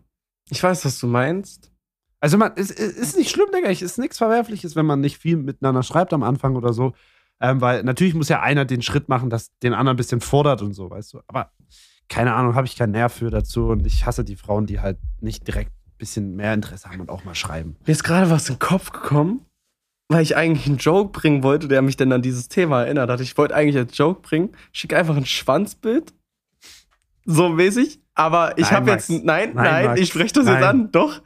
Ich weiß, was du meinst. Also, man, es, es ist nicht schlimm, Digga. Es ist nichts Verwerfliches, wenn man nicht viel miteinander schreibt am Anfang oder so. Ähm, weil natürlich muss ja einer den Schritt machen, dass den anderen ein bisschen fordert und so, weißt du. Aber keine Ahnung, habe ich keinen Nerv für dazu und ich hasse die Frauen, die halt nicht direkt ein bisschen mehr Interesse haben und auch mal schreiben. Mir ist gerade was in den Kopf gekommen, weil ich eigentlich einen Joke bringen wollte, der mich dann an dieses Thema erinnert hat. Ich wollte eigentlich als Joke bringen, schick einfach ein Schwanzbild. So mäßig. Aber ich habe jetzt. Max. Nein, Nein, nein, Max. ich spreche das jetzt Nein. an. Doch.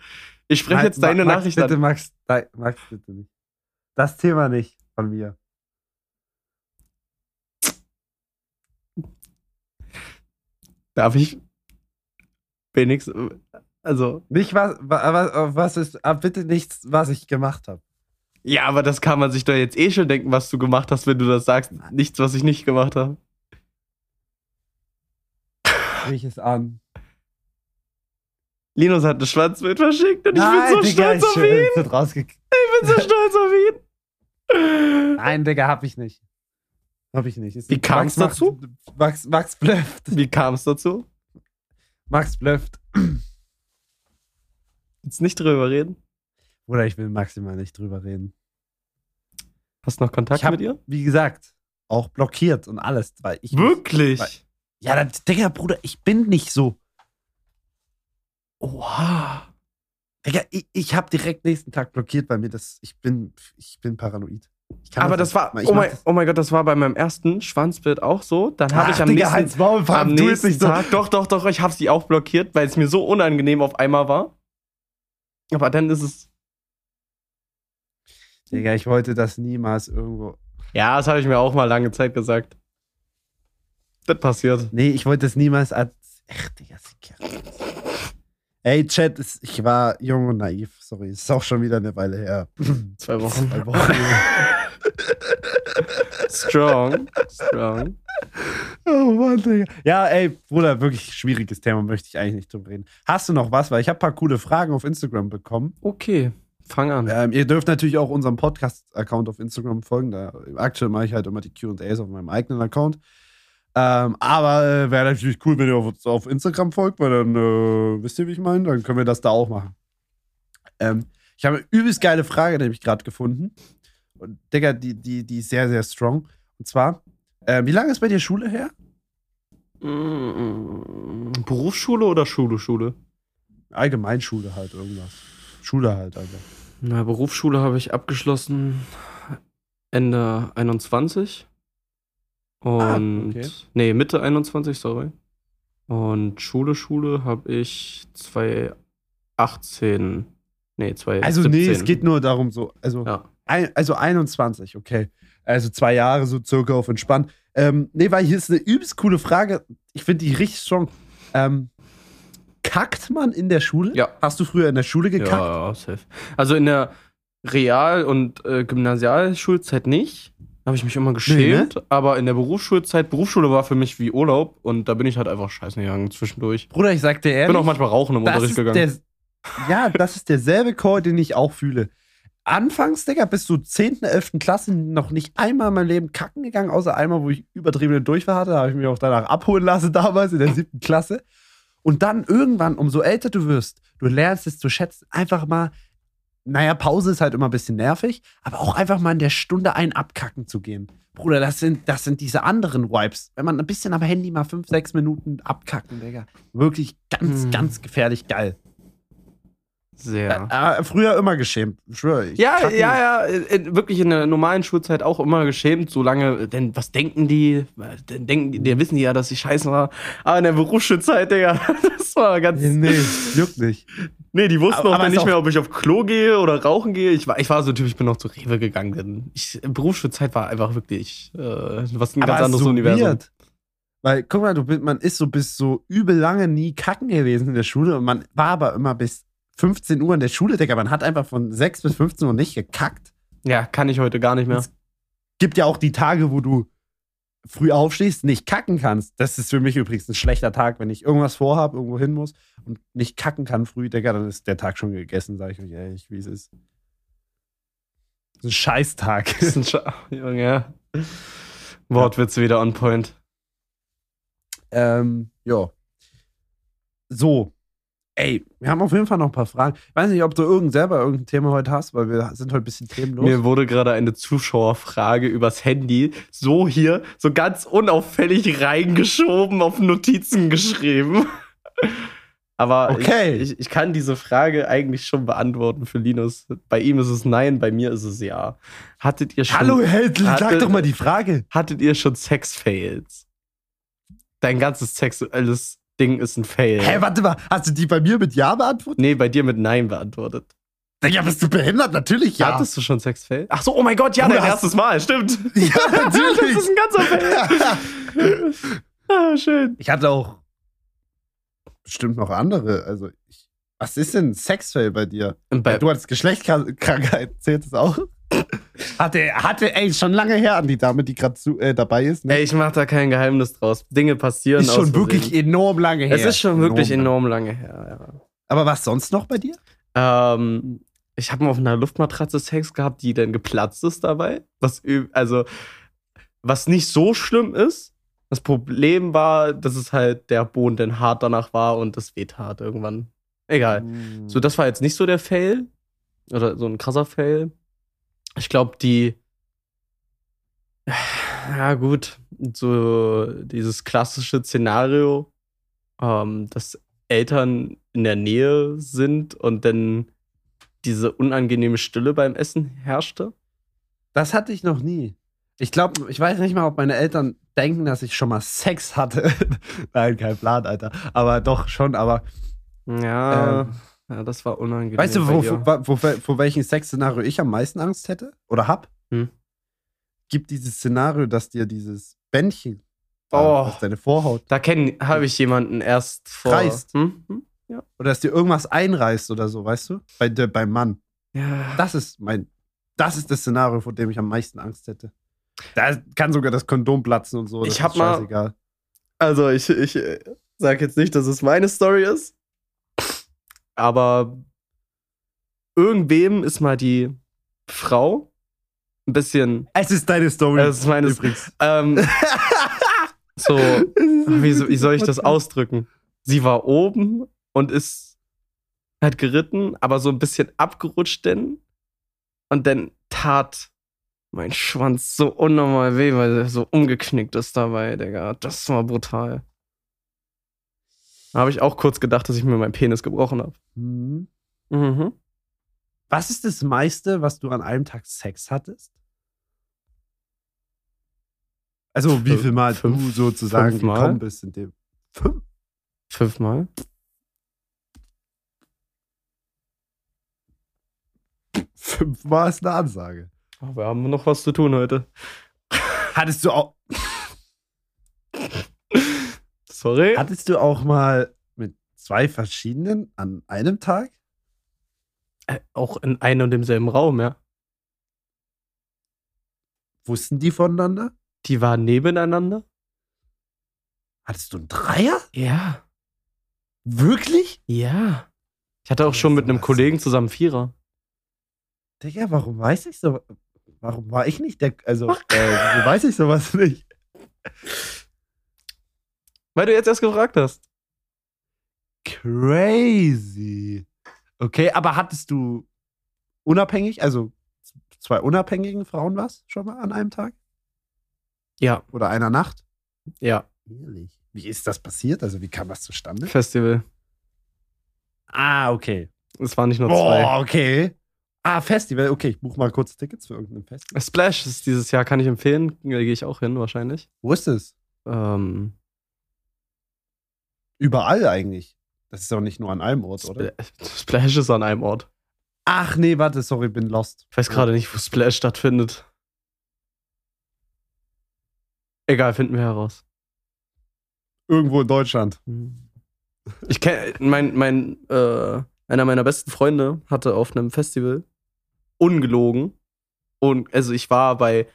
Ich spreche jetzt deine Max, Nachricht bitte, an. Max, nein, Max, bitte nicht. Das Thema nicht von mir. Darf ich wenigstens. Also. Nicht was, was, was ist, ah, bitte nichts, was ich gemacht habe. Ja, aber das kann man sich doch jetzt eh schon denken, was du gemacht hast, wenn du das sagst. Nichts, was ich nicht gemacht habe. Riech es an. Linus hat ein Schwanzbild verschickt und ich bin so Digga, stolz ich auf ihn. Ich bin so stolz auf ihn. Nein, Digga, hab ich nicht. Hab ich nicht. Ist Wie kam's Max dazu? Max, Max blöfft. Wie kam es dazu? Max blöfft. Jetzt nicht drüber reden. Oder ich will maximal nicht drüber reden. Hast du noch Kontakt hab, mit ihr? wie gesagt, auch blockiert und alles, weil ich. Wirklich? Weil- Ja, das, Digga, Bruder, ich bin nicht so. Oha. Digga, ich, ich habe direkt nächsten Tag blockiert, weil mir das. Ich bin, ich bin paranoid. Aber das nicht. war, oh mein, das- oh mein Gott, das war bei meinem ersten Schwanzbild auch so. Dann habe ich am Digga, nächsten, Maul, am nächsten nicht so. Tag, doch, doch, doch, ich habe sie auch blockiert, weil es mir so unangenehm auf einmal war. Aber dann ist es, Digga, ich wollte das niemals irgendwo. ja, das habe ich mir auch mal lange Zeit gesagt. Das passiert. Nee, ich wollte das niemals als. Ach, Digga, Sicker. Ey, Chat, ich war jung und naiv. Sorry, ist auch schon wieder eine Weile her. Zwei Wochen. Zwei Wochen. Strong. Strong. Oh Mann, Digga. Ja, ey, Bruder, wirklich schwieriges Thema, möchte ich eigentlich nicht drüber reden. Hast du noch was? Weil ich habe ein paar coole Fragen auf Instagram bekommen. Okay, fang an. Ähm, ihr dürft natürlich auch unserem Podcast-Account auf Instagram folgen. Da, aktuell mache ich halt immer die QAs auf meinem eigenen Account. Ähm, aber äh, wäre natürlich cool, wenn ihr auf, auf Instagram folgt, weil dann äh, wisst ihr, wie ich meine. Dann können wir das da auch machen. Ähm, ich habe eine übelst geile Frage nämlich gerade gefunden. Und Digga, die, die, die ist sehr, sehr strong. Und zwar, äh, wie lange ist bei dir Schule her? Mm, Berufsschule oder Schule, Schule? Allgemeinschule halt, irgendwas. Schule halt, Alter. Na, Berufsschule habe ich abgeschlossen Ende 21. Und. Ah, okay. Nee, Mitte 21, sorry. Und Schule, Schule habe ich 2018. Nee, 2017. Also, nee, es geht nur darum, so, also, Ja. ein, also 21, okay. Also zwei Jahre so circa auf entspannt. Ähm, nee, weil hier ist eine übelst coole Frage. Ich finde die richtig strong. Ähm, kackt man in der Schule? Ja. Hast du früher in der Schule gekackt? Ja, ja, safe. Also in der Real- und äh, Gymnasialschulzeit nicht. Habe ich mich immer geschämt. Aber in der Berufsschulzeit, Berufsschule war für mich wie Urlaub und da bin ich halt einfach scheißen gegangen zwischendurch. Bruder, ich sag dir Ich ehrlich. bin auch manchmal rauchen im Unterricht gegangen. der, ja, das ist derselbe Call, den ich auch fühle. Anfangs, Digga, bis zur 10., 11. Klasse noch nicht einmal in meinem Leben kacken gegangen, außer einmal, wo ich übertriebene Durchfall hatte. Da habe ich mich auch danach abholen lassen, damals in der siebten Klasse. Und dann irgendwann, umso älter du wirst, du lernst es zu schätzen, einfach mal, naja, Pause ist halt immer ein bisschen nervig, aber auch einfach mal in der Stunde ein abkacken zu gehen. Bruder, das sind, das sind diese anderen Vibes. Wenn man ein bisschen am Handy mal fünf, sechs Minuten abkacken, Digga. Wirklich ganz, Hm. ganz gefährlich geil. Sehr. Äh, früher immer geschämt. Schwöre. ich Ja, kacke ja, ja, äh, wirklich in der normalen Schulzeit auch immer geschämt, solange, denn was denken die? Denn denken die, die wissen die ja, dass ich scheiße war. Aber in der Berufsschulzeit, Digga, das war ganz. nicht. Nee, juckt nicht. Nee, die wussten Aber- auch aber nicht auch- mehr, ob ich auf Klo gehe oder rauchen gehe. Ich war, ich war so typisch, ich bin noch zu Rewe gegangen. Denn ich, Berufsschulzeit war einfach wirklich äh, was ein ganz Aber anderes so Universum. Weil, guck mal, du, man ist so bis so übel lange nie kacken gewesen in der Schule und man war aber immer bis 15 Uhr in der Schule, Digga. Man hat einfach von 6 bis 15 Uhr nicht gekackt. Ja, kann ich heute gar nicht mehr. Das- Gibt ja auch die Tage, wo du früh aufstehst, nicht kacken kannst. Das ist für mich übrigens ein schlechter Tag, wenn ich irgendwas vorhabe, irgendwo hin muss und nicht kacken kann früh, Digga, dann ist der Tag schon gegessen, sage ich euch ehrlich, wie es ist. Das ist ein Scheißtag. Das ist ein Scha Junge. Wortwitze wieder on point. Ähm, ja. So. Ey, wir haben auf jeden Fall noch ein paar Fragen. Ich weiß nicht, ob du irgend selber irgendein Thema heute hast, weil wir sind heute ein bisschen themenlos. Mir wurde gerade eine Zuschauerfrage übers Handy so hier, so ganz unauffällig reingeschoben, auf Notizen geschrieben. Aber Okay. ich, ich, ich kann diese Frage eigentlich schon beantworten für Linus. Bei ihm ist es nein, bei mir ist es ja. Hattet ihr schon, Hallo Held, sag doch mal die Frage. hattet ihr schon Sex-Fails? Dein ganzes sexuelles Ding ist ein Fail. Hä, warte mal, hast du die bei mir mit Ja beantwortet? Nee, bei dir mit Nein beantwortet. Ja, bist du behindert? Natürlich ja. Hattest du schon Sex-Fail? Ach so, oh mein Gott, ja, Bruder, dein hast- erstes Mal, stimmt. Ja, natürlich. das ist ein ganzer Fail. ah, schön. ich hatte auch bestimmt noch andere. Also, ich, was ist denn Sexfail bei dir? Bei, du hattest Geschlechtskrankheit, zählt das auch? Hatte, hatte, ey, schon lange her an die Dame, die gerade äh, dabei ist. Ne? ey, ich mach da kein Geheimnis draus. Dinge passieren ist schon wirklich enorm lange her. Es ist schon wirklich lang. enorm lange her, Aber was sonst noch bei dir? ja. Ähm, ich habe mal auf einer Luftmatratze Sex gehabt, die dann geplatzt ist dabei. Was, also, was nicht so schlimm ist. Das Problem war, dass es halt der Boden dann hart danach war und das wehtat irgendwann. Egal. So, das war jetzt nicht so der Fail. Oder so ein krasser Fail. Ich glaube, die. Ja, gut. So dieses klassische Szenario, ähm, dass Eltern in der Nähe sind und dann diese unangenehme Stille beim Essen herrschte. Das hatte ich noch nie. Ich glaube, ich weiß nicht mal, ob meine Eltern denken, dass ich schon mal Sex hatte. Nein, kein Plan, Alter. Aber doch schon, aber Ja, Ähm. Ja das war unangenehm. weißt du, wo, wo, wo, vor welchem Sexszenario ich am meisten Angst hätte? Oder hab? Hm. Gibt dieses Szenario, dass dir dieses Bändchen, Oh. das deine Vorhaut, Da habe ich jemanden erst vor. Reißt. Hm? Hm? oder dass dir irgendwas einreißt oder so, weißt du? Bei, der- beim Mann. Ja. Das ist mein, das ist das Szenario, vor dem ich am meisten Angst hätte. Da kann sogar das Kondom platzen und so. Ich das hab ist mal- scheißegal. Also, ich, ich äh, sag jetzt nicht, dass es meine Story ist. Aber irgendwem ist mal die Frau ein bisschen. Es ist deine Story. Es ist meine übrigens. Ähm, so, wie, wie soll ich das ausdrücken? Sie war oben und ist hat geritten, aber so ein bisschen abgerutscht denn. Und dann tat mein Schwanz so unnormal weh, weil er so umgeknickt ist dabei, Digga. Das war brutal. Da habe ich auch kurz gedacht, dass ich mir meinen Penis gebrochen habe. Mhm. Mhm. Was ist das meiste, was du an einem Tag Sex hattest? Also, wie viel Mal fünf- du sozusagen fünfmal? gekommen bist in dem. Fünf? Fünfmal? Fünfmal ist eine Ansage. Aber wir haben noch was zu tun heute. Hattest du auch, Sorry. hattest du auch mal mit zwei verschiedenen an einem Tag? Äh, auch in einem und demselben Raum, ja. Wussten die voneinander? Die waren nebeneinander. Hattest du einen Dreier? Ja. Wirklich? Ja. Ich hatte auch schon mit einem. Kollegen zusammen Vierer. Digga, warum weiß ich so? Warum war ich nicht der. Also, äh, weiß ich sowas nicht? Weil du jetzt erst gefragt hast. Crazy. Okay, aber hattest du unabhängig, also zwei unabhängigen Frauen was schon mal an einem Tag? Ja, Oder einer Nacht? ja. Ehrlich. Wie ist das passiert? Also, wie kam das zustande? Festival. Ah, okay. Es waren nicht nur zwei. Oh, okay. Ah, Festival. Okay, ich buche mal kurz Tickets für irgendein Festival. Splash ist dieses Jahr, kann ich empfehlen. Da gehe ich auch hin, wahrscheinlich. Wo ist es? Ähm, Überall eigentlich. Das ist doch nicht nur an einem Ort, oder? Spla- Splash ist an einem Ort. Ach nee, warte, sorry, bin lost. Ich weiß gerade nicht, wo Splash stattfindet. Egal, finden wir heraus. Irgendwo in Deutschland. Ich kenne, mein, mein, äh, einer meiner besten Freunde hatte auf einem Festival ungelogen. Und also ich war bei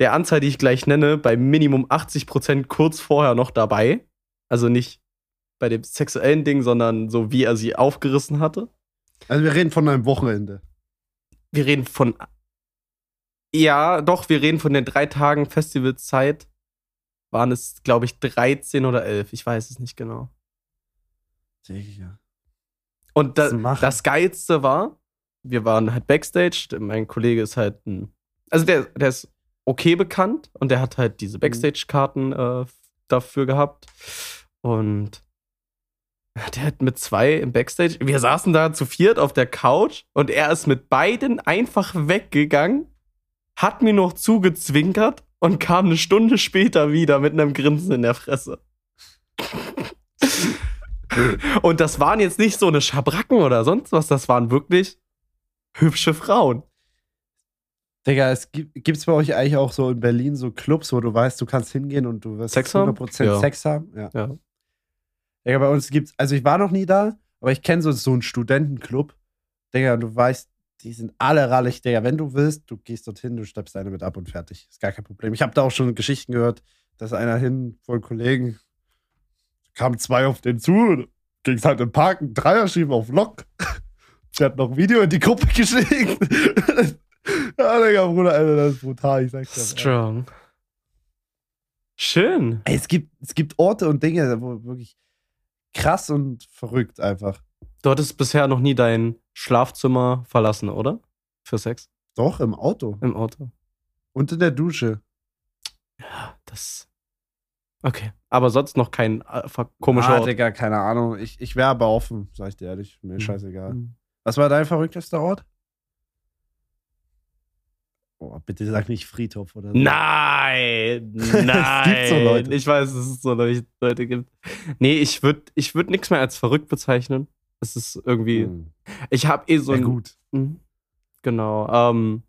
der Anzahl, die ich gleich nenne, bei Minimum 80% kurz vorher noch dabei. Also nicht bei dem sexuellen Ding, sondern so wie er sie aufgerissen hatte. Also wir reden von einem Wochenende. Wir reden von. Ja, doch, wir reden von den drei Tagen Festivalzeit. Waren es, glaube ich, 13 oder 11. Ich weiß es nicht genau. Sicher. Und da, das Geilste war, wir waren halt Backstage. Mein Kollege ist halt ein. Also der, der ist okay bekannt und der hat halt diese Backstage-Karten äh, dafür gehabt. Und der hat mit zwei im Backstage. Wir saßen da zu viert auf der Couch und er ist mit beiden einfach weggegangen, hat mir noch zugezwinkert und kam eine Stunde später wieder mit einem Grinsen in der Fresse. Und das waren jetzt nicht so eine Schabracken oder sonst was, das waren wirklich hübsche Frauen. Digga, es gibt gibt's bei euch eigentlich auch so in Berlin so Clubs, wo du weißt, du kannst hingehen und du wirst Sex haben? 100% Ja. Sex haben? Ja. Ja. Digga, bei uns gibt's, also ich war noch nie da, aber ich kenne so, so einen Studentenclub. Digga, du weißt, die sind alle rallig, Digga. Wenn du willst, du gehst dorthin, du schleppst eine mit ab und fertig. Ist gar kein Problem. Ich habe da auch schon Geschichten gehört, dass einer hin von Kollegen kamen zwei auf den zu, ging's halt im Park, ein Dreier schieben auf Lock. Der hat noch ein Video in die Gruppe geschickt. ja, Digga, Bruder, Alter, das ist brutal, ich sag's dir. Strong. Schön. Ey, es gibt, es gibt Orte und Dinge, wo wirklich krass und verrückt einfach. Du hattest bisher noch nie dein Schlafzimmer verlassen, oder? Für Sex? Doch, im Auto. Im Auto. Und in der Dusche. Ja, das. Okay. Aber sonst noch kein äh, komischer ah. Digga, keine Ahnung. Ich, ich wäre aber offen, sag ich dir ehrlich. Mir Mhm. scheißegal. Mhm. Was war dein verrücktester Ort? Oh, bitte sag nicht Friedhof oder so. Nein, nein. gibt so Leute. Ich weiß, dass es so Leute gibt. Nee, ich würde ich würd nichts mehr als verrückt bezeichnen. Es ist irgendwie. Hm. Ich habe eh so Sehr ein. gut. Mhm. Genau. Ähm,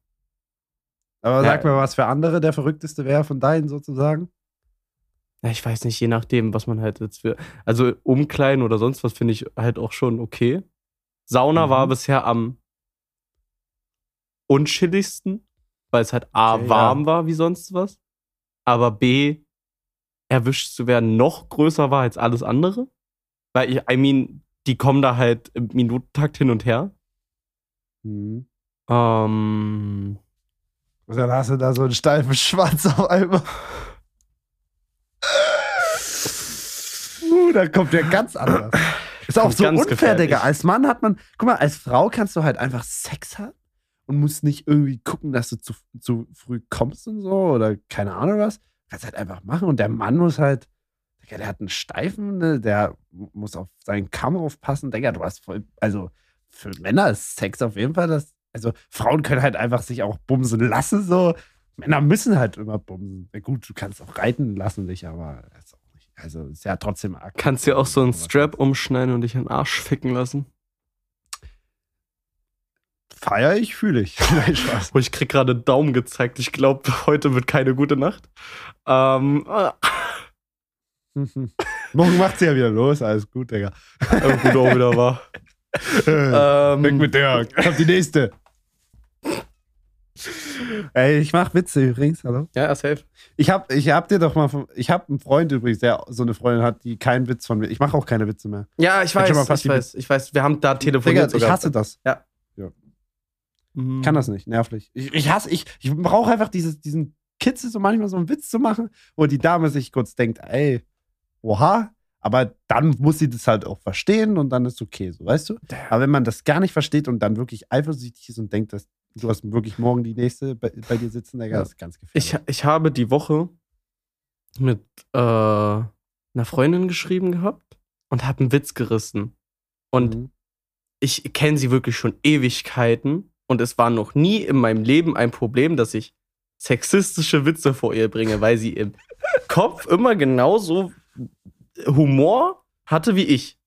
Aber Ja. sag mal, was für andere der verrückteste wäre von deinen sozusagen? ja, ich weiß nicht, je nachdem, was man halt jetzt für. Also Umkleiden oder sonst was finde ich halt auch schon okay. Sauna Mhm. war bisher am unchilligsten. Weil es halt A, Okay, warm ja. war wie sonst was, aber B, erwischt zu werden noch größer war als alles andere. Weil ich, I mean, die kommen da halt im Minutentakt hin und her. Mhm. Ähm, Und dann hast du da so einen steifen Schwanz auf einmal. Uh, da kommt der ganz anders. Ist auch so unfair. Digga. Als Mann hat man, guck mal, als Frau kannst du halt einfach Sex haben und musst nicht irgendwie gucken, dass du zu, zu früh kommst und so oder keine Ahnung was. Kannst halt einfach machen und der Mann muss halt, der hat einen Steifen, ne? der muss auf seinen Kamm aufpassen. Digga, du hast voll, also für Männer ist Sex auf jeden Fall das, also Frauen können halt einfach sich auch bumsen lassen, so. Männer müssen halt immer bumsen. Ja, gut, du kannst auch reiten lassen dich, aber das ist auch nicht, also ist ja trotzdem arg. kannst dir auch so einen Strap umschneiden und dich an den Arsch ficken lassen. Feier ich, fühle ich. Nein, Spaß. Oh, ich krieg gerade Daumen gezeigt. Ich glaube, heute wird keine gute Nacht. Ähm, äh, Morgen macht sie ja wieder los, alles gut, Digga. äh, gut auch wieder war. Weg Ähm, mit der. Kommt die nächste. Ey, ich mach Witze übrigens, hallo. ja, safe. Ich hab, ich hab dir doch mal, von, ich hab einen Freund übrigens, der so eine Freundin hat, die keinen Witz von mir. Ich mache auch keine Witze mehr. Ja, ich weiß, ich weiß, ich weiß. Wir haben da Digga, telefoniert ich sogar. hasse das. Mhm. Ich kann das nicht, nervlich. Ich, ich hasse, ich, ich brauche einfach dieses, diesen Kitzel, so manchmal so einen Witz zu machen, wo die Dame sich kurz denkt, ey, oha, aber dann muss sie das halt auch verstehen und dann ist okay, so, weißt du? Aber wenn man das gar nicht versteht und dann wirklich eifersüchtig ist und denkt, dass du hast wirklich morgen die nächste bei, bei dir sitzen, Digga, Ja. ist ganz gefährlich. Ich, ich habe die Woche mit äh, einer Freundin geschrieben gehabt und habe einen Witz gerissen. Und Mhm. ich kenne sie wirklich schon Ewigkeiten und es war noch nie in meinem Leben ein Problem, dass ich sexistische Witze vor ihr bringe, weil sie im Kopf immer genauso Humor hatte wie ich.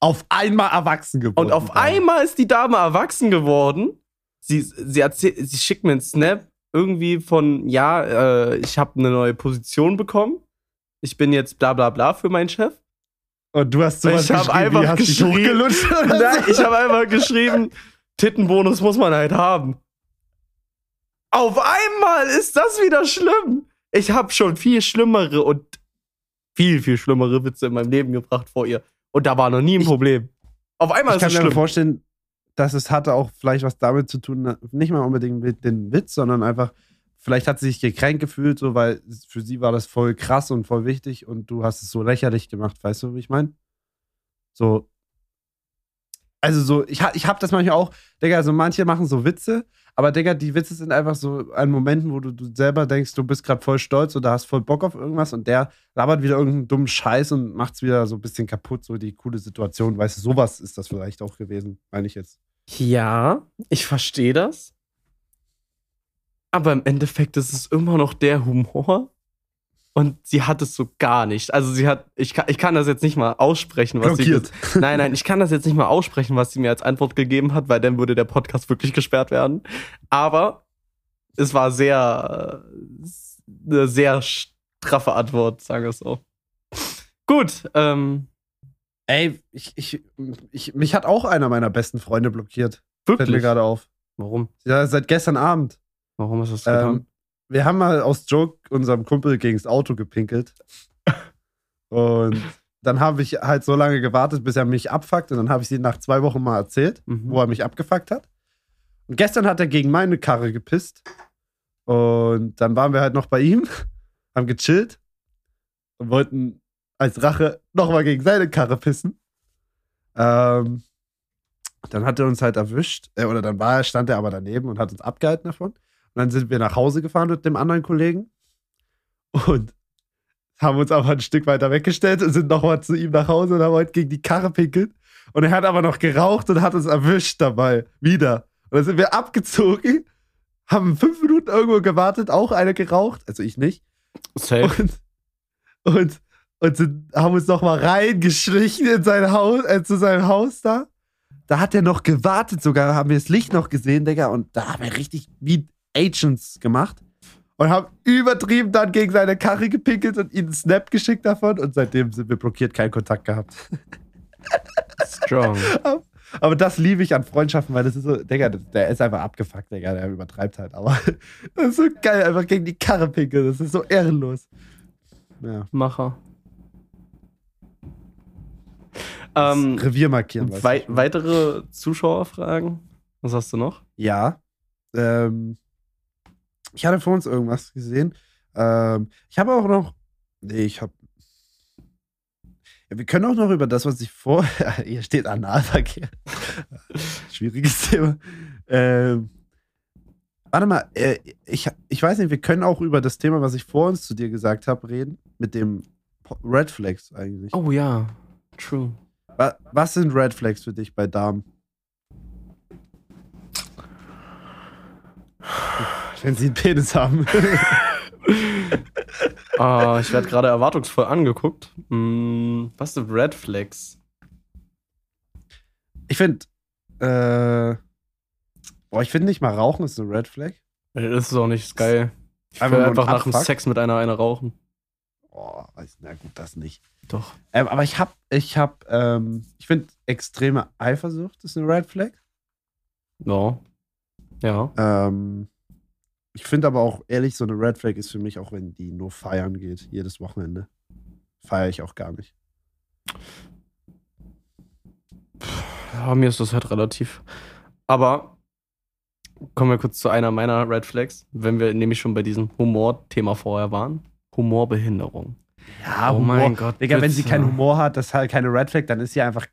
auf einmal erwachsen geworden. Und auf einmal ist die Dame erwachsen geworden. Sie, sie, erzählt, sie schickt mir einen Snap irgendwie von, ja, äh, ich habe eine neue Position bekommen. Ich bin jetzt bla bla bla für meinen Chef. Und du hast sowas Ich hab geschrieben, einfach hast dich geschrieben- Nein, so? ich habe einfach geschrieben, Tittenbonus muss man halt haben. Auf einmal ist das wieder schlimm. Ich habe schon viel schlimmere und viel, viel schlimmere Witze in meinem Leben gebracht vor ihr. Und da war noch nie ein Ich- Problem. Auf einmal ich ist kann es mir schlimm. vorstellen, dass es hatte auch vielleicht was damit zu tun, nicht mal unbedingt mit dem Witz, sondern einfach, vielleicht hat sie sich gekränkt gefühlt, so, weil für sie war das voll krass und voll wichtig und du hast es so lächerlich gemacht, weißt du, wie ich meine? So. Also so, ich, ich hab das manchmal auch, Digga, so manche machen so Witze, aber Digga, die Witze sind einfach so an Momenten, wo du, du selber denkst, du bist gerade voll stolz oder hast voll Bock auf irgendwas und der labert wieder irgendeinen dummen Scheiß und macht's wieder so ein bisschen kaputt, so die coole Situation. Weißt du, sowas ist das vielleicht auch gewesen, meine ich jetzt. Ja, ich verstehe das. Aber im Endeffekt ist es immer noch der Humor. Und sie hat es so gar nicht. Also sie hat, ich kann, ich kann das jetzt nicht mal aussprechen, was Blockiert. sie. Nein, nein, ich kann das jetzt nicht mal aussprechen, was sie mir als Antwort gegeben hat, weil dann würde der Podcast wirklich gesperrt werden. Aber es war sehr, äh, eine sehr straffe Antwort, sagen wir es so. Gut, ähm, Ey, ich, ich, ich, mich hat auch einer meiner besten Freunde blockiert. Fällt mir wirklich. gerade auf. Warum? Ja, seit gestern Abend. Warum hast du das getan? Wir haben mal aus Joke unserem Kumpel gegens Auto gepinkelt. Und dann habe ich halt so lange gewartet, bis er mich abfuckt. Und dann habe ich sie nach zwei Wochen mal erzählt, Mhm. wo er mich abgefuckt hat. Und gestern hat er gegen meine Karre gepisst. Und dann waren wir halt noch bei ihm, haben gechillt und wollten als Rache nochmal gegen seine Karre pissen. Ähm, dann hat er uns halt erwischt, äh, oder dann war er, stand er aber daneben und hat uns abgehalten davon. Und dann sind wir nach Hause gefahren mit dem anderen Kollegen und haben uns aber ein Stück weiter weggestellt und sind nochmal zu ihm nach Hause und haben heute gegen die Karre pinkelt. Und er hat aber noch geraucht und hat uns erwischt dabei. Wieder. Und dann sind wir abgezogen, haben fünf Minuten irgendwo gewartet, auch eine geraucht, also ich nicht. Safe. Und, und, und sind, haben uns noch mal reingeschlichen in sein Haus, äh, zu seinem Haus da. Da hat er noch gewartet, sogar haben wir das Licht noch gesehen, Digga. Und da haben wir richtig wie Agents gemacht. Und haben übertrieben dann gegen seine Karre gepinkelt und ihm einen Snap geschickt davon. Und seitdem sind wir blockiert, keinen Kontakt gehabt. Strong. aber das liebe ich an Freundschaften, weil das ist so, Digga, der ist einfach abgefuckt, Digga, der übertreibt halt. Aber das ist so geil, einfach gegen die Karre pinkeln. Das ist so ehrenlos. Ja. Macher. Ähm, Revier markieren. wei weitere Zuschauerfragen? Was hast du noch? Ja. Ähm, ich hatte vor uns irgendwas gesehen. Ähm, ich habe auch noch. Nee, ich habe. Ja, wir können auch noch über das, was ich vor. Hier steht Analverkehr. Schwieriges Thema. Ähm, warte mal, äh, ich, ich weiß nicht, wir können auch über das Thema, was ich vor uns zu dir gesagt habe, reden. Mit dem Red Flags eigentlich. Oh ja, true. Wa- Was sind Red Flags für dich bei Damen? Wenn sie einen Penis haben. Ah, ich werde gerade erwartungsvoll angeguckt. Hm, was sind Red Flags? Ich finde, äh, boah, ich finde nicht mal Rauchen ist eine Red Flag. Das ist auch nicht geil. Ich Einfach will einfach nach dem. Sex mit einer eine rauchen. Oh, weiß, na gut, das nicht. Doch. Ähm, aber ich hab, ich hab, ähm, ich finde extreme Eifersucht ist eine Red Flag. Ja. Ja. Ähm, ich finde aber auch ehrlich, so eine Red Flag ist für mich auch, wenn die nur feiern geht, jedes Wochenende. Feiere ich auch gar nicht. Ja, mir ist das halt relativ. Aber kommen wir kurz zu einer meiner Red Flags, wenn wir nämlich schon bei diesem Humor-Thema vorher waren. Humorbehinderung. Ja, oh mein Gott. Digga, wenn sie keinen Humor hat, das ist halt keine Red Flag, dann ist sie einfach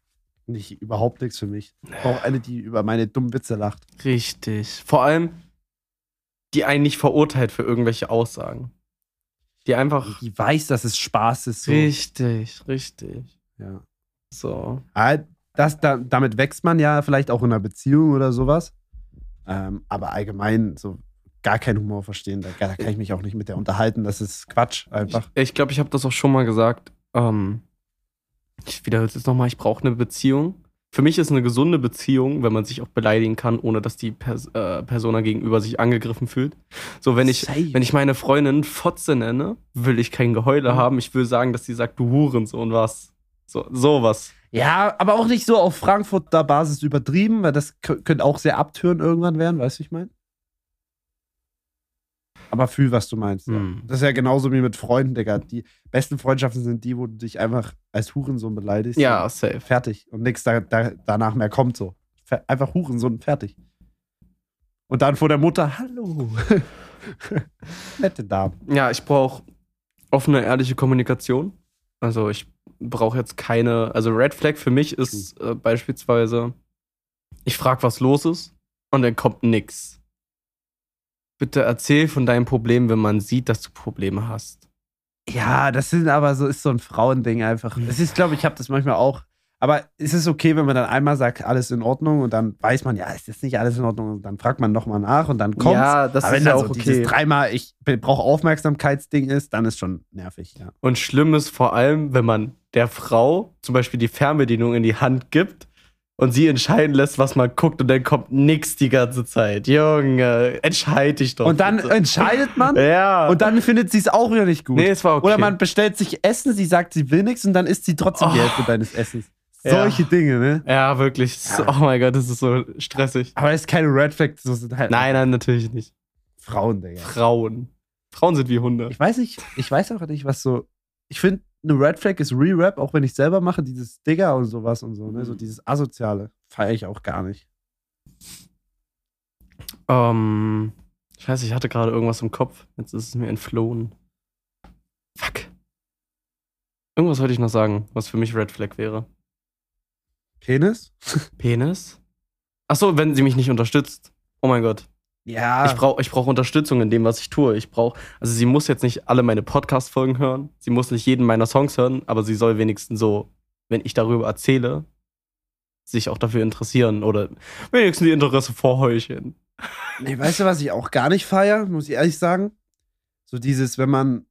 nicht überhaupt nichts für mich. Ich brauche eine, die über meine dummen Witze lacht. Richtig. Vor allem, die einen nicht verurteilt für irgendwelche Aussagen. Die einfach. Die weiß, dass es Spaß ist. So. Richtig, richtig. Ja. So. Ah, Das, da, damit wächst man ja vielleicht auch in einer Beziehung oder sowas. Ähm, aber allgemein so gar keinen Humor verstehen. Da, da kann ich mich auch nicht mit der unterhalten. Das ist Quatsch einfach. Ich glaube, ich habe das auch schon mal gesagt. Ähm, ich wiederhole es jetzt nochmal. Ich brauche eine Beziehung. Für mich ist eine gesunde Beziehung, wenn man sich auch beleidigen kann, ohne dass die Pers äh, Persona gegenüber sich angegriffen fühlt. So, wenn ich, Safe. wenn ich meine Freundin Fotze nenne, will ich kein Geheule Mhm. haben. Ich will sagen, dass sie sagt, du Hurensohn was. So, sowas. Ja, aber auch nicht so auf Frankfurter Basis übertrieben, weil das kö- könnte auch sehr abtören irgendwann werden, weißt du, ich meine? Aber fühl, was du meinst. Ja. Hm. Das ist ja genauso wie mit Freunden, Digga. Die besten Freundschaften sind die, wo du dich einfach als Hurensohn beleidigst. Ja, safe. fertig. Und nichts da, da, danach mehr kommt so. Einfach Hurensohn, fertig. Und dann vor der Mutter, hallo. Nette Dame. Ja, ich brauche offene, ehrliche Kommunikation. Also ich brauche jetzt keine, also Red Flag für mich ist äh, beispielsweise, ich frage, was los ist und dann kommt nix. Bitte erzähl von deinem Problem, wenn man sieht, dass du Probleme hast. Ja, das sind aber so, ist so ein Frauending einfach. Es ist, glaube ich, habe das manchmal auch. Aber es ist okay, wenn man dann einmal sagt, alles in Ordnung und dann weiß man, ja, es ist nicht alles in Ordnung und dann fragt man nochmal nach und dann kommt's. Ja, das aber wenn ist ja dann auch so okay. dieses dreimal, ich brauche Aufmerksamkeitsding ist, dann ist schon nervig, ja. Und schlimm ist vor allem, wenn man der Frau zum Beispiel die Fernbedienung in die Hand gibt und sie entscheiden lässt, was man guckt und dann kommt nix die ganze Zeit. Junge, entscheid dich doch. Und dann bitte. entscheidet man ja. und dann findet sie es auch wieder nicht gut. nee, es war okay. Oder man bestellt sich Essen, sie sagt, sie will nichts und dann isst sie trotzdem die Oh. Hälfte deines Essens. Ja. Solche Dinge, ne? Ja, wirklich. Ja. Oh mein Gott, das ist so stressig. Aber es ist keine Red Flag, so sind halt Nein, nein, natürlich nicht. Frauen, Digga. Frauen. Frauen sind wie Hunde. Ich weiß nicht, ich weiß auch nicht, was so. Ich finde, eine Red Flag ist Re-Rap, auch wenn ich selber mache, dieses Digger und sowas und so, ne? So Mhm. dieses Asoziale. Feiere ich auch gar nicht. Ähm, ich weiß, ich hatte gerade irgendwas im Kopf. Jetzt ist es mir entflohen. Fuck. Irgendwas wollte ich noch sagen, was für mich Red Flag wäre. Penis? Penis? Achso, wenn sie mich nicht unterstützt. Oh mein Gott. Ja. Ich brauche ich brauch Unterstützung in dem, was ich tue. Ich brauche, also sie muss jetzt nicht alle meine Podcast-Folgen hören. Sie muss nicht jeden meiner Songs hören, aber sie soll wenigstens so, wenn ich darüber erzähle, sich auch dafür interessieren oder wenigstens die Interesse vorheucheln. Nee, weißt du, was ich auch gar nicht feiere, muss ich ehrlich sagen? So dieses, wenn man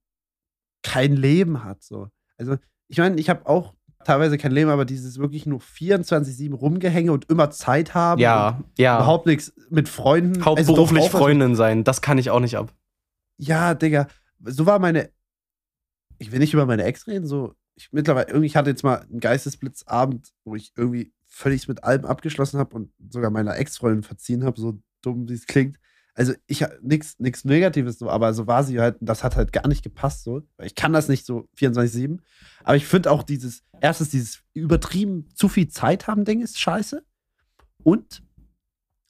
kein Leben hat. So. Also, ich meine, ich habe auch teilweise kein Leben, aber dieses wirklich nur 24-7 rumgehänge und immer Zeit haben. Ja, ja. Überhaupt nichts mit Freunden. Also Hauptberuflich was- Freundin sein, das kann ich auch nicht ab. Ja, Digga. So war meine. Ich will nicht über meine Ex reden, so. Ich mittlerweile, irgendwie ich hatte jetzt mal einen Geistesblitzabend, wo ich irgendwie völlig mit allem abgeschlossen habe und sogar meiner Ex-Freundin verziehen habe, so dumm wie es klingt. Also ich nichts nichts Negatives so, aber so war sie halt, das hat halt gar nicht gepasst so. Ich kann das nicht so 24/7, aber ich finde auch dieses erstens dieses übertrieben zu viel Zeit haben Ding ist scheiße und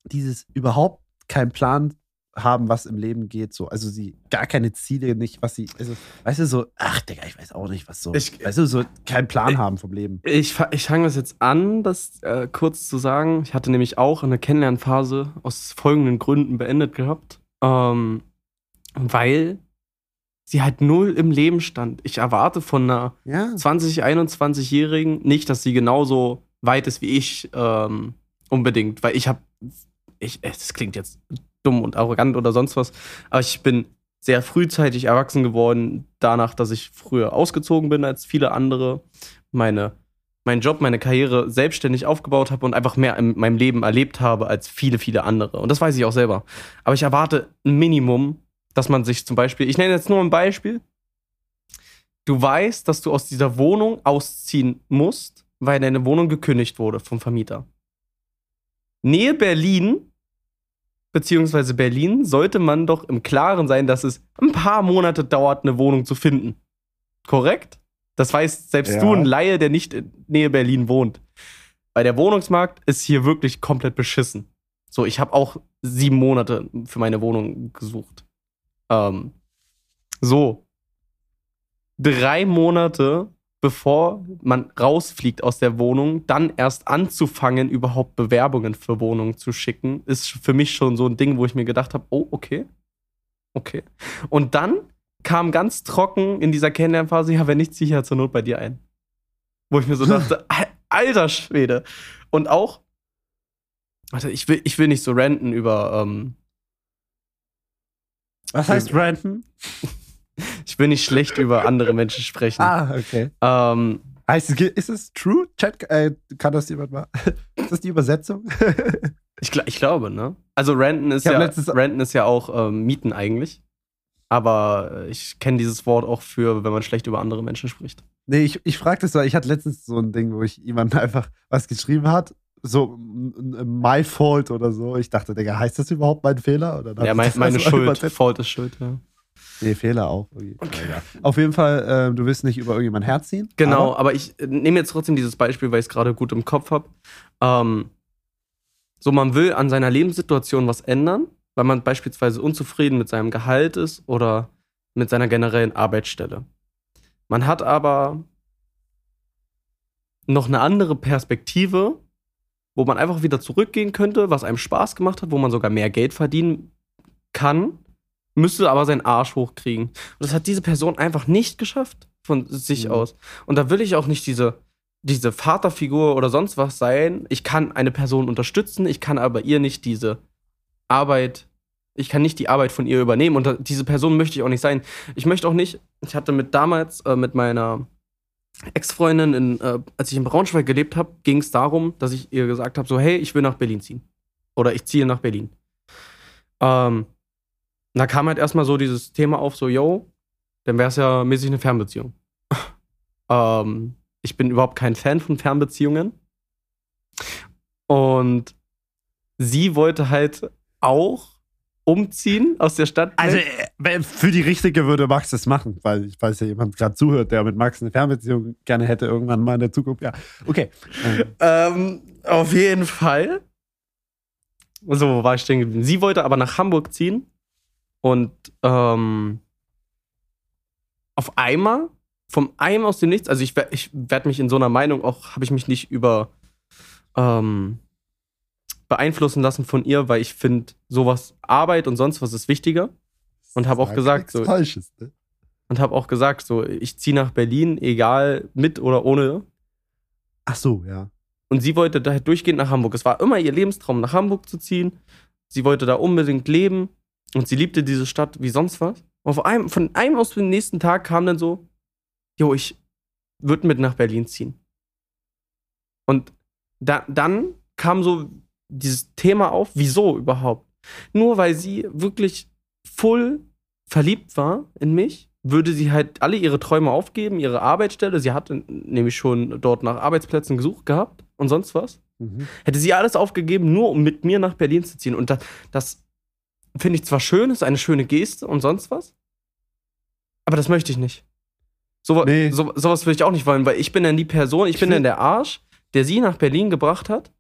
dieses überhaupt keinen Plan haben, was im Leben geht, so. Also sie gar keine Ziele, nicht, was sie, also, weißt du, so, ach, Digga, ich weiß auch nicht, was so. Ich- weißt du, so keinen Plan ich- haben vom Leben. Ich, ich fange das jetzt an, das äh, kurz zu sagen. Ich hatte nämlich auch eine Kennenlernphase aus folgenden Gründen beendet gehabt. Ähm, weil sie halt null im Leben stand. Ich erwarte von einer Ja. 20, 21-Jährigen nicht, dass sie genauso weit ist wie ich ähm, unbedingt, weil ich habe, ich, das klingt jetzt dumm und arrogant oder sonst was, aber ich bin sehr frühzeitig erwachsen geworden, danach, dass ich früher ausgezogen bin als viele andere, meine, meinen Job, meine Karriere selbstständig aufgebaut habe und einfach mehr in meinem Leben erlebt habe als viele, viele andere. Und das weiß ich auch selber. Aber ich erwarte ein Minimum, dass man sich zum Beispiel, ich nenne jetzt nur ein Beispiel, du weißt, dass du aus dieser Wohnung ausziehen musst, weil deine Wohnung gekündigt wurde vom Vermieter. Nähe Berlin, beziehungsweise Berlin, sollte man doch im Klaren sein, dass es ein paar Monate dauert, eine Wohnung zu finden. Korrekt? Das weiß selbst Ja. du, ein Laie, der nicht in Nähe Berlin wohnt. Weil der Wohnungsmarkt ist hier wirklich komplett beschissen. So, ich habe auch sieben Monate für meine Wohnung gesucht. Ähm, so, drei Monate bevor man rausfliegt aus der Wohnung, dann erst anzufangen, überhaupt Bewerbungen für Wohnungen zu schicken, ist für mich schon so ein Ding, wo ich mir gedacht habe, oh, okay. Okay. Und dann kam ganz trocken in dieser Kennenlernphase, ja, wenn nicht, ziehe ich ja zur Not bei dir ein. Wo ich mir so dachte, Al- alter Schwede. Und auch, warte, ich will, ich will nicht so ranten über, ähm, Was heißt Ranton? ich will nicht schlecht über andere Menschen sprechen. Ah, okay. Ähm, Heißt es, ist es true? Chat, äh, kann das jemand mal? ist das die Übersetzung? Ich, ich glaube, ne? Also Ranten ist ja Ranten ist ja auch ähm, Mieten eigentlich. Aber äh, ich kenne dieses Wort auch für, wenn man schlecht über andere Menschen spricht. Nee, ich, ich frage das, weil ich hatte letztens so ein Ding, wo ich jemandem einfach was geschrieben hat, so my fault oder so. Ich dachte, Digga, heißt das überhaupt mein Fehler? Oder Ja, mein, meine Schuld. Fault ist Schuld, ja. Nee, Fehler auch. egal. Auf jeden Fall, ähm, du willst nicht über irgendjemand herziehen. Genau, aber- aber, ich äh, nehme jetzt trotzdem dieses Beispiel, weil ich es gerade gut im Kopf habe. Ähm, so, man will an seiner Lebenssituation was ändern, weil man beispielsweise unzufrieden mit seinem Gehalt ist oder mit seiner generellen Arbeitsstelle. Man hat aber noch eine andere Perspektive, wo man einfach wieder zurückgehen könnte, was einem Spaß gemacht hat, wo man sogar mehr Geld verdienen kann, müsste aber seinen Arsch hochkriegen. Und das hat diese Person einfach nicht geschafft von sich Mhm. aus. Und da will ich auch nicht diese, diese Vaterfigur oder sonst was sein. Ich kann eine Person unterstützen, ich kann aber ihr nicht diese Arbeit, ich kann nicht die Arbeit von ihr übernehmen. Und diese Person möchte ich auch nicht sein. Ich möchte auch nicht, ich hatte mit damals äh, mit meiner Ex-Freundin, in, äh, als ich in Braunschweig gelebt habe, ging es darum, dass ich ihr gesagt habe, so, hey, ich will nach Berlin ziehen. Oder ich ziehe nach Berlin. Ähm, da kam halt erstmal so dieses Thema auf, so, yo, dann wäre es ja mäßig eine Fernbeziehung. ähm, ich bin überhaupt kein Fan von Fernbeziehungen. Und sie wollte halt auch umziehen aus der Stadt. Also, weg. äh, für die Richtige würde Max das machen, weil ich weiß ja, jemand gerade zuhört, der mit Max eine Fernbeziehung gerne hätte, irgendwann mal in der Zukunft. Ja, okay. Ähm, auf jeden Fall. So, wo war ich stehen geblieben? Sie wollte aber nach Hamburg ziehen und ähm, auf einmal, vom einem aus dem Nichts, also ich, ich werde mich in so einer Meinung auch, habe ich mich nicht über ähm, beeinflussen lassen von ihr, weil ich finde, sowas, Arbeit und sonst was ist wichtiger. Und habe auch sag gesagt, so, Falsches, ne? und habe auch gesagt, so, ich ziehe nach Berlin, egal mit oder ohne Ach so, ja. Und sie wollte da durchgehend nach Hamburg. Es war immer ihr Lebenstraum, nach Hamburg zu ziehen. Sie wollte da unbedingt leben. Und sie liebte diese Stadt wie sonst was. Und einem, von einem aus dem nächsten Tag kam dann so, jo, ich würde mit nach Berlin ziehen. Und da, dann kam so dieses Thema auf, wieso überhaupt? Nur weil sie wirklich full verliebt war in mich, würde sie halt alle ihre Träume aufgeben, ihre Arbeitsstelle. Sie hatte nämlich schon dort nach Arbeitsplätzen gesucht gehabt und sonst was. Mhm. Hätte sie alles aufgegeben, nur um mit mir nach Berlin zu ziehen. Und das, das finde ich zwar schön, ist eine schöne Geste und sonst was, aber das möchte ich nicht. So, Nee. so, sowas würde ich auch nicht wollen, weil ich bin dann die Person, ich, Ich bin dann der Arsch, der sie nach Berlin gebracht hat,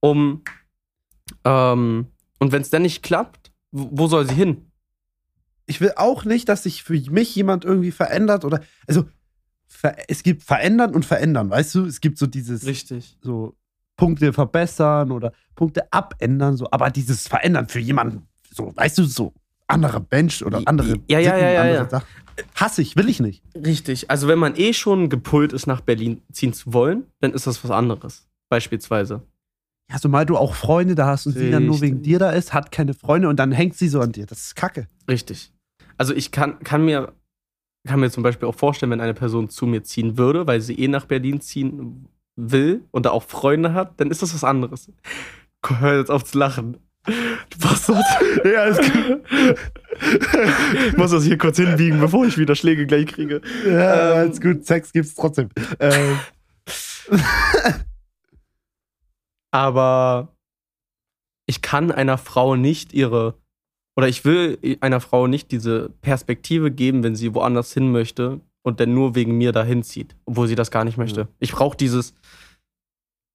um ähm, und wenn es dann nicht klappt, wo, soll sie hin? Ich will auch nicht, dass sich für mich jemand irgendwie verändert oder. Also, es gibt verändern und verändern, weißt du? Es gibt so dieses. Richtig. so Punkte verbessern oder Punkte abändern, so, aber dieses Verändern für jemanden, so, weißt du, so anderer Mensch oder andere Ja, ja, ja, ja, andere ja. Sachen. Hasse ich, will ich nicht. Richtig. Also wenn man eh schon gepult ist, nach Berlin ziehen zu wollen, dann ist das was anderes. Beispielsweise. Ja, zumal du auch Freunde da hast und sie dann nur wegen dir da ist, hat keine Freunde und dann hängt sie so an dir. Das ist Kacke. Richtig. Also ich kann, kann mir kann mir zum Beispiel auch vorstellen, wenn eine Person zu mir ziehen würde, weil sie eh nach Berlin ziehen will und da auch Freunde hat, dann ist das was anderes. Hör jetzt auf zu lachen. Bastard. Ja, ist gut. Ich muss das hier kurz hinbiegen, bevor ich wieder Schläge gleich kriege. Ja, Ähm. alles gut. Sex gibt's trotzdem. Ähm, Aber ich kann einer Frau nicht ihre, oder ich will einer Frau nicht diese Perspektive geben, wenn sie woanders hin möchte und dann nur wegen mir dahin zieht, obwohl sie das gar nicht möchte. Ich brauche dieses,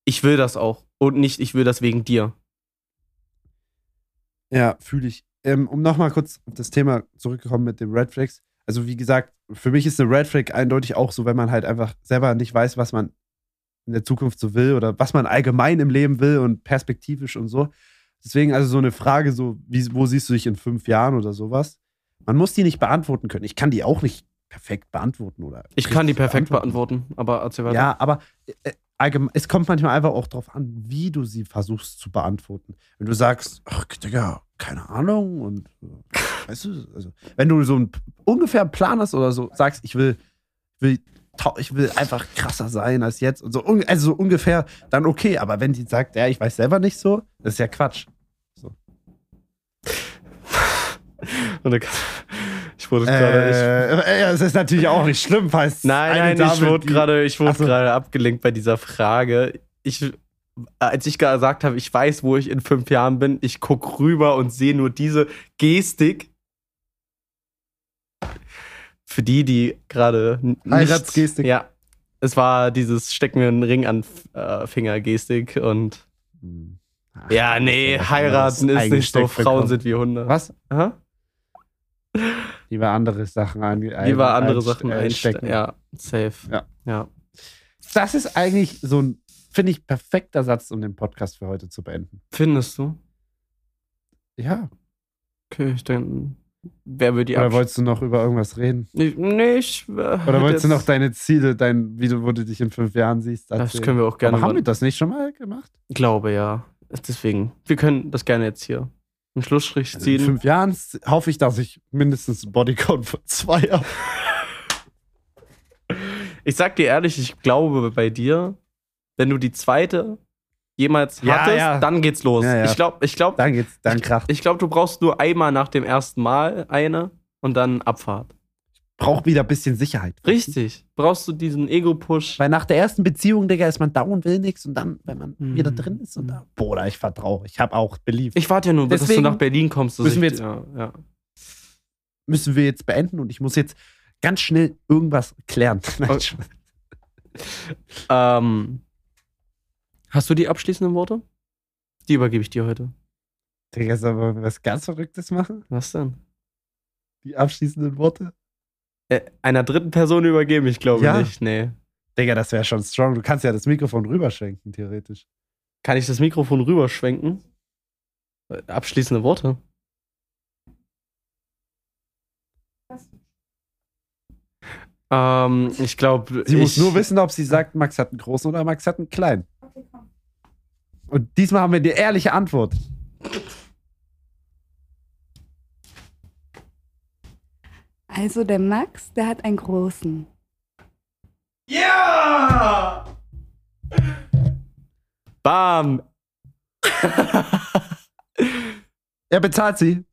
ich will das auch und nicht, ich will das wegen dir. Ja, fühle ich. Ähm, um nochmal kurz auf das Thema zurückzukommen mit dem Red Flags. Also, wie gesagt, für mich ist eine Red Flag eindeutig auch so, wenn man halt einfach selber nicht weiß, was man in der Zukunft so will oder was man allgemein im Leben will und perspektivisch und so. Deswegen also so eine Frage, so, wie, wo siehst du dich in fünf Jahren oder sowas? Man muss die nicht beantworten können. Ich kann die auch nicht perfekt beantworten oder. Ich kann die perfekt beantworten, aber erzähl weiter. Ja, aber äh, allgemein, es kommt manchmal einfach auch darauf an, wie du sie versuchst zu beantworten. Wenn du sagst, ach, Digga, keine Ahnung und äh, weißt du, also, wenn du so einen ungefähr einen Plan hast oder so, sagst, ich will, will ich will einfach krasser sein als jetzt und so, also so ungefähr, dann okay, aber wenn die sagt, ja, ich weiß selber nicht so, das ist ja Quatsch. Und dann, ich wurde gerade. Äh, ja, es ist natürlich auch nicht schlimm, falls Nein, eine nein, ich Dame, wurde gerade, ich wurde Ach so. gerade abgelenkt bei dieser Frage. Ich, als ich gesagt habe, ich weiß, wo ich in fünf Jahren bin, ich gucke rüber und sehe nur diese Gestik. Für die, die gerade Heiratsgestik. Ja, es war dieses Steck mir einen Ring an äh, Finger Gestik und Hm. Ach, ja, nee, heiraten ist nicht so. Frauen bekommen. sind wie Hunde. Was? Aha? Lieber andere Sachen an, Lieber andere einst- Sachen äh, einstecken. Ja, safe. Ja. ja. Das ist eigentlich so ein, finde ich, perfekter Satz, um den Podcast für heute zu beenden. Findest du? Ja. Okay, ich denke, wer würde die Oder wolltest du noch über irgendwas reden? Nee, nee, ich. äh, Oder wolltest du noch deine Ziele, dein, wie du, wo du dich in fünf Jahren siehst? Das erzählen? können wir auch gerne Aber haben wir das nicht schon mal gemacht? Glaube ja. Deswegen, wir können das gerne jetzt hier einen Schlussstrich Also in ziehen. fünf Jahren hoffe ich, dass ich mindestens einen Bodycount von zwei habe. Ich sag dir ehrlich, ich glaube bei dir, wenn du die zweite jemals Ja, hattest, ja. dann geht's los. Ja. Ich glaube, ich glaube, Dann geht's, dann kracht. ich glaube, du brauchst nur einmal nach dem ersten Mal eine und dann Abfahrt. Braucht wieder ein bisschen Sicherheit. Richtig. Brauchst du diesen Ego-Push? Weil nach der ersten Beziehung, Digga, ist man down, will nichts und dann, wenn man Mhm. wieder drin ist und da, Bruder, ich vertraue. Ich habe auch beliebt. Ich warte ja nur, bis du nach Berlin kommst. müssen wir ich- jetzt- ja, ja. Müssen wir jetzt beenden und ich muss jetzt ganz schnell irgendwas klären. Okay. Ähm, hast du die abschließenden Worte? Die übergebe ich dir heute. Digga, sollen wir was ganz Verrücktes machen? Was denn? Die abschließenden Worte? Äh, einer dritten Person übergeben? Ich glaube Ja. nicht. Nee. Digga, das wäre schon strong. Du kannst ja das Mikrofon rüberschwenken, theoretisch. Kann ich das Mikrofon rüberschwenken? Äh, Abschließende Worte. Ähm, ich glaube, Sie ich, muss nur wissen, ob sie sagt, Max hat einen großen oder Max hat einen kleinen. Und diesmal haben wir die ehrliche Antwort. Also der Max, der hat einen großen. Ja! Bam! Er bezahlt sie.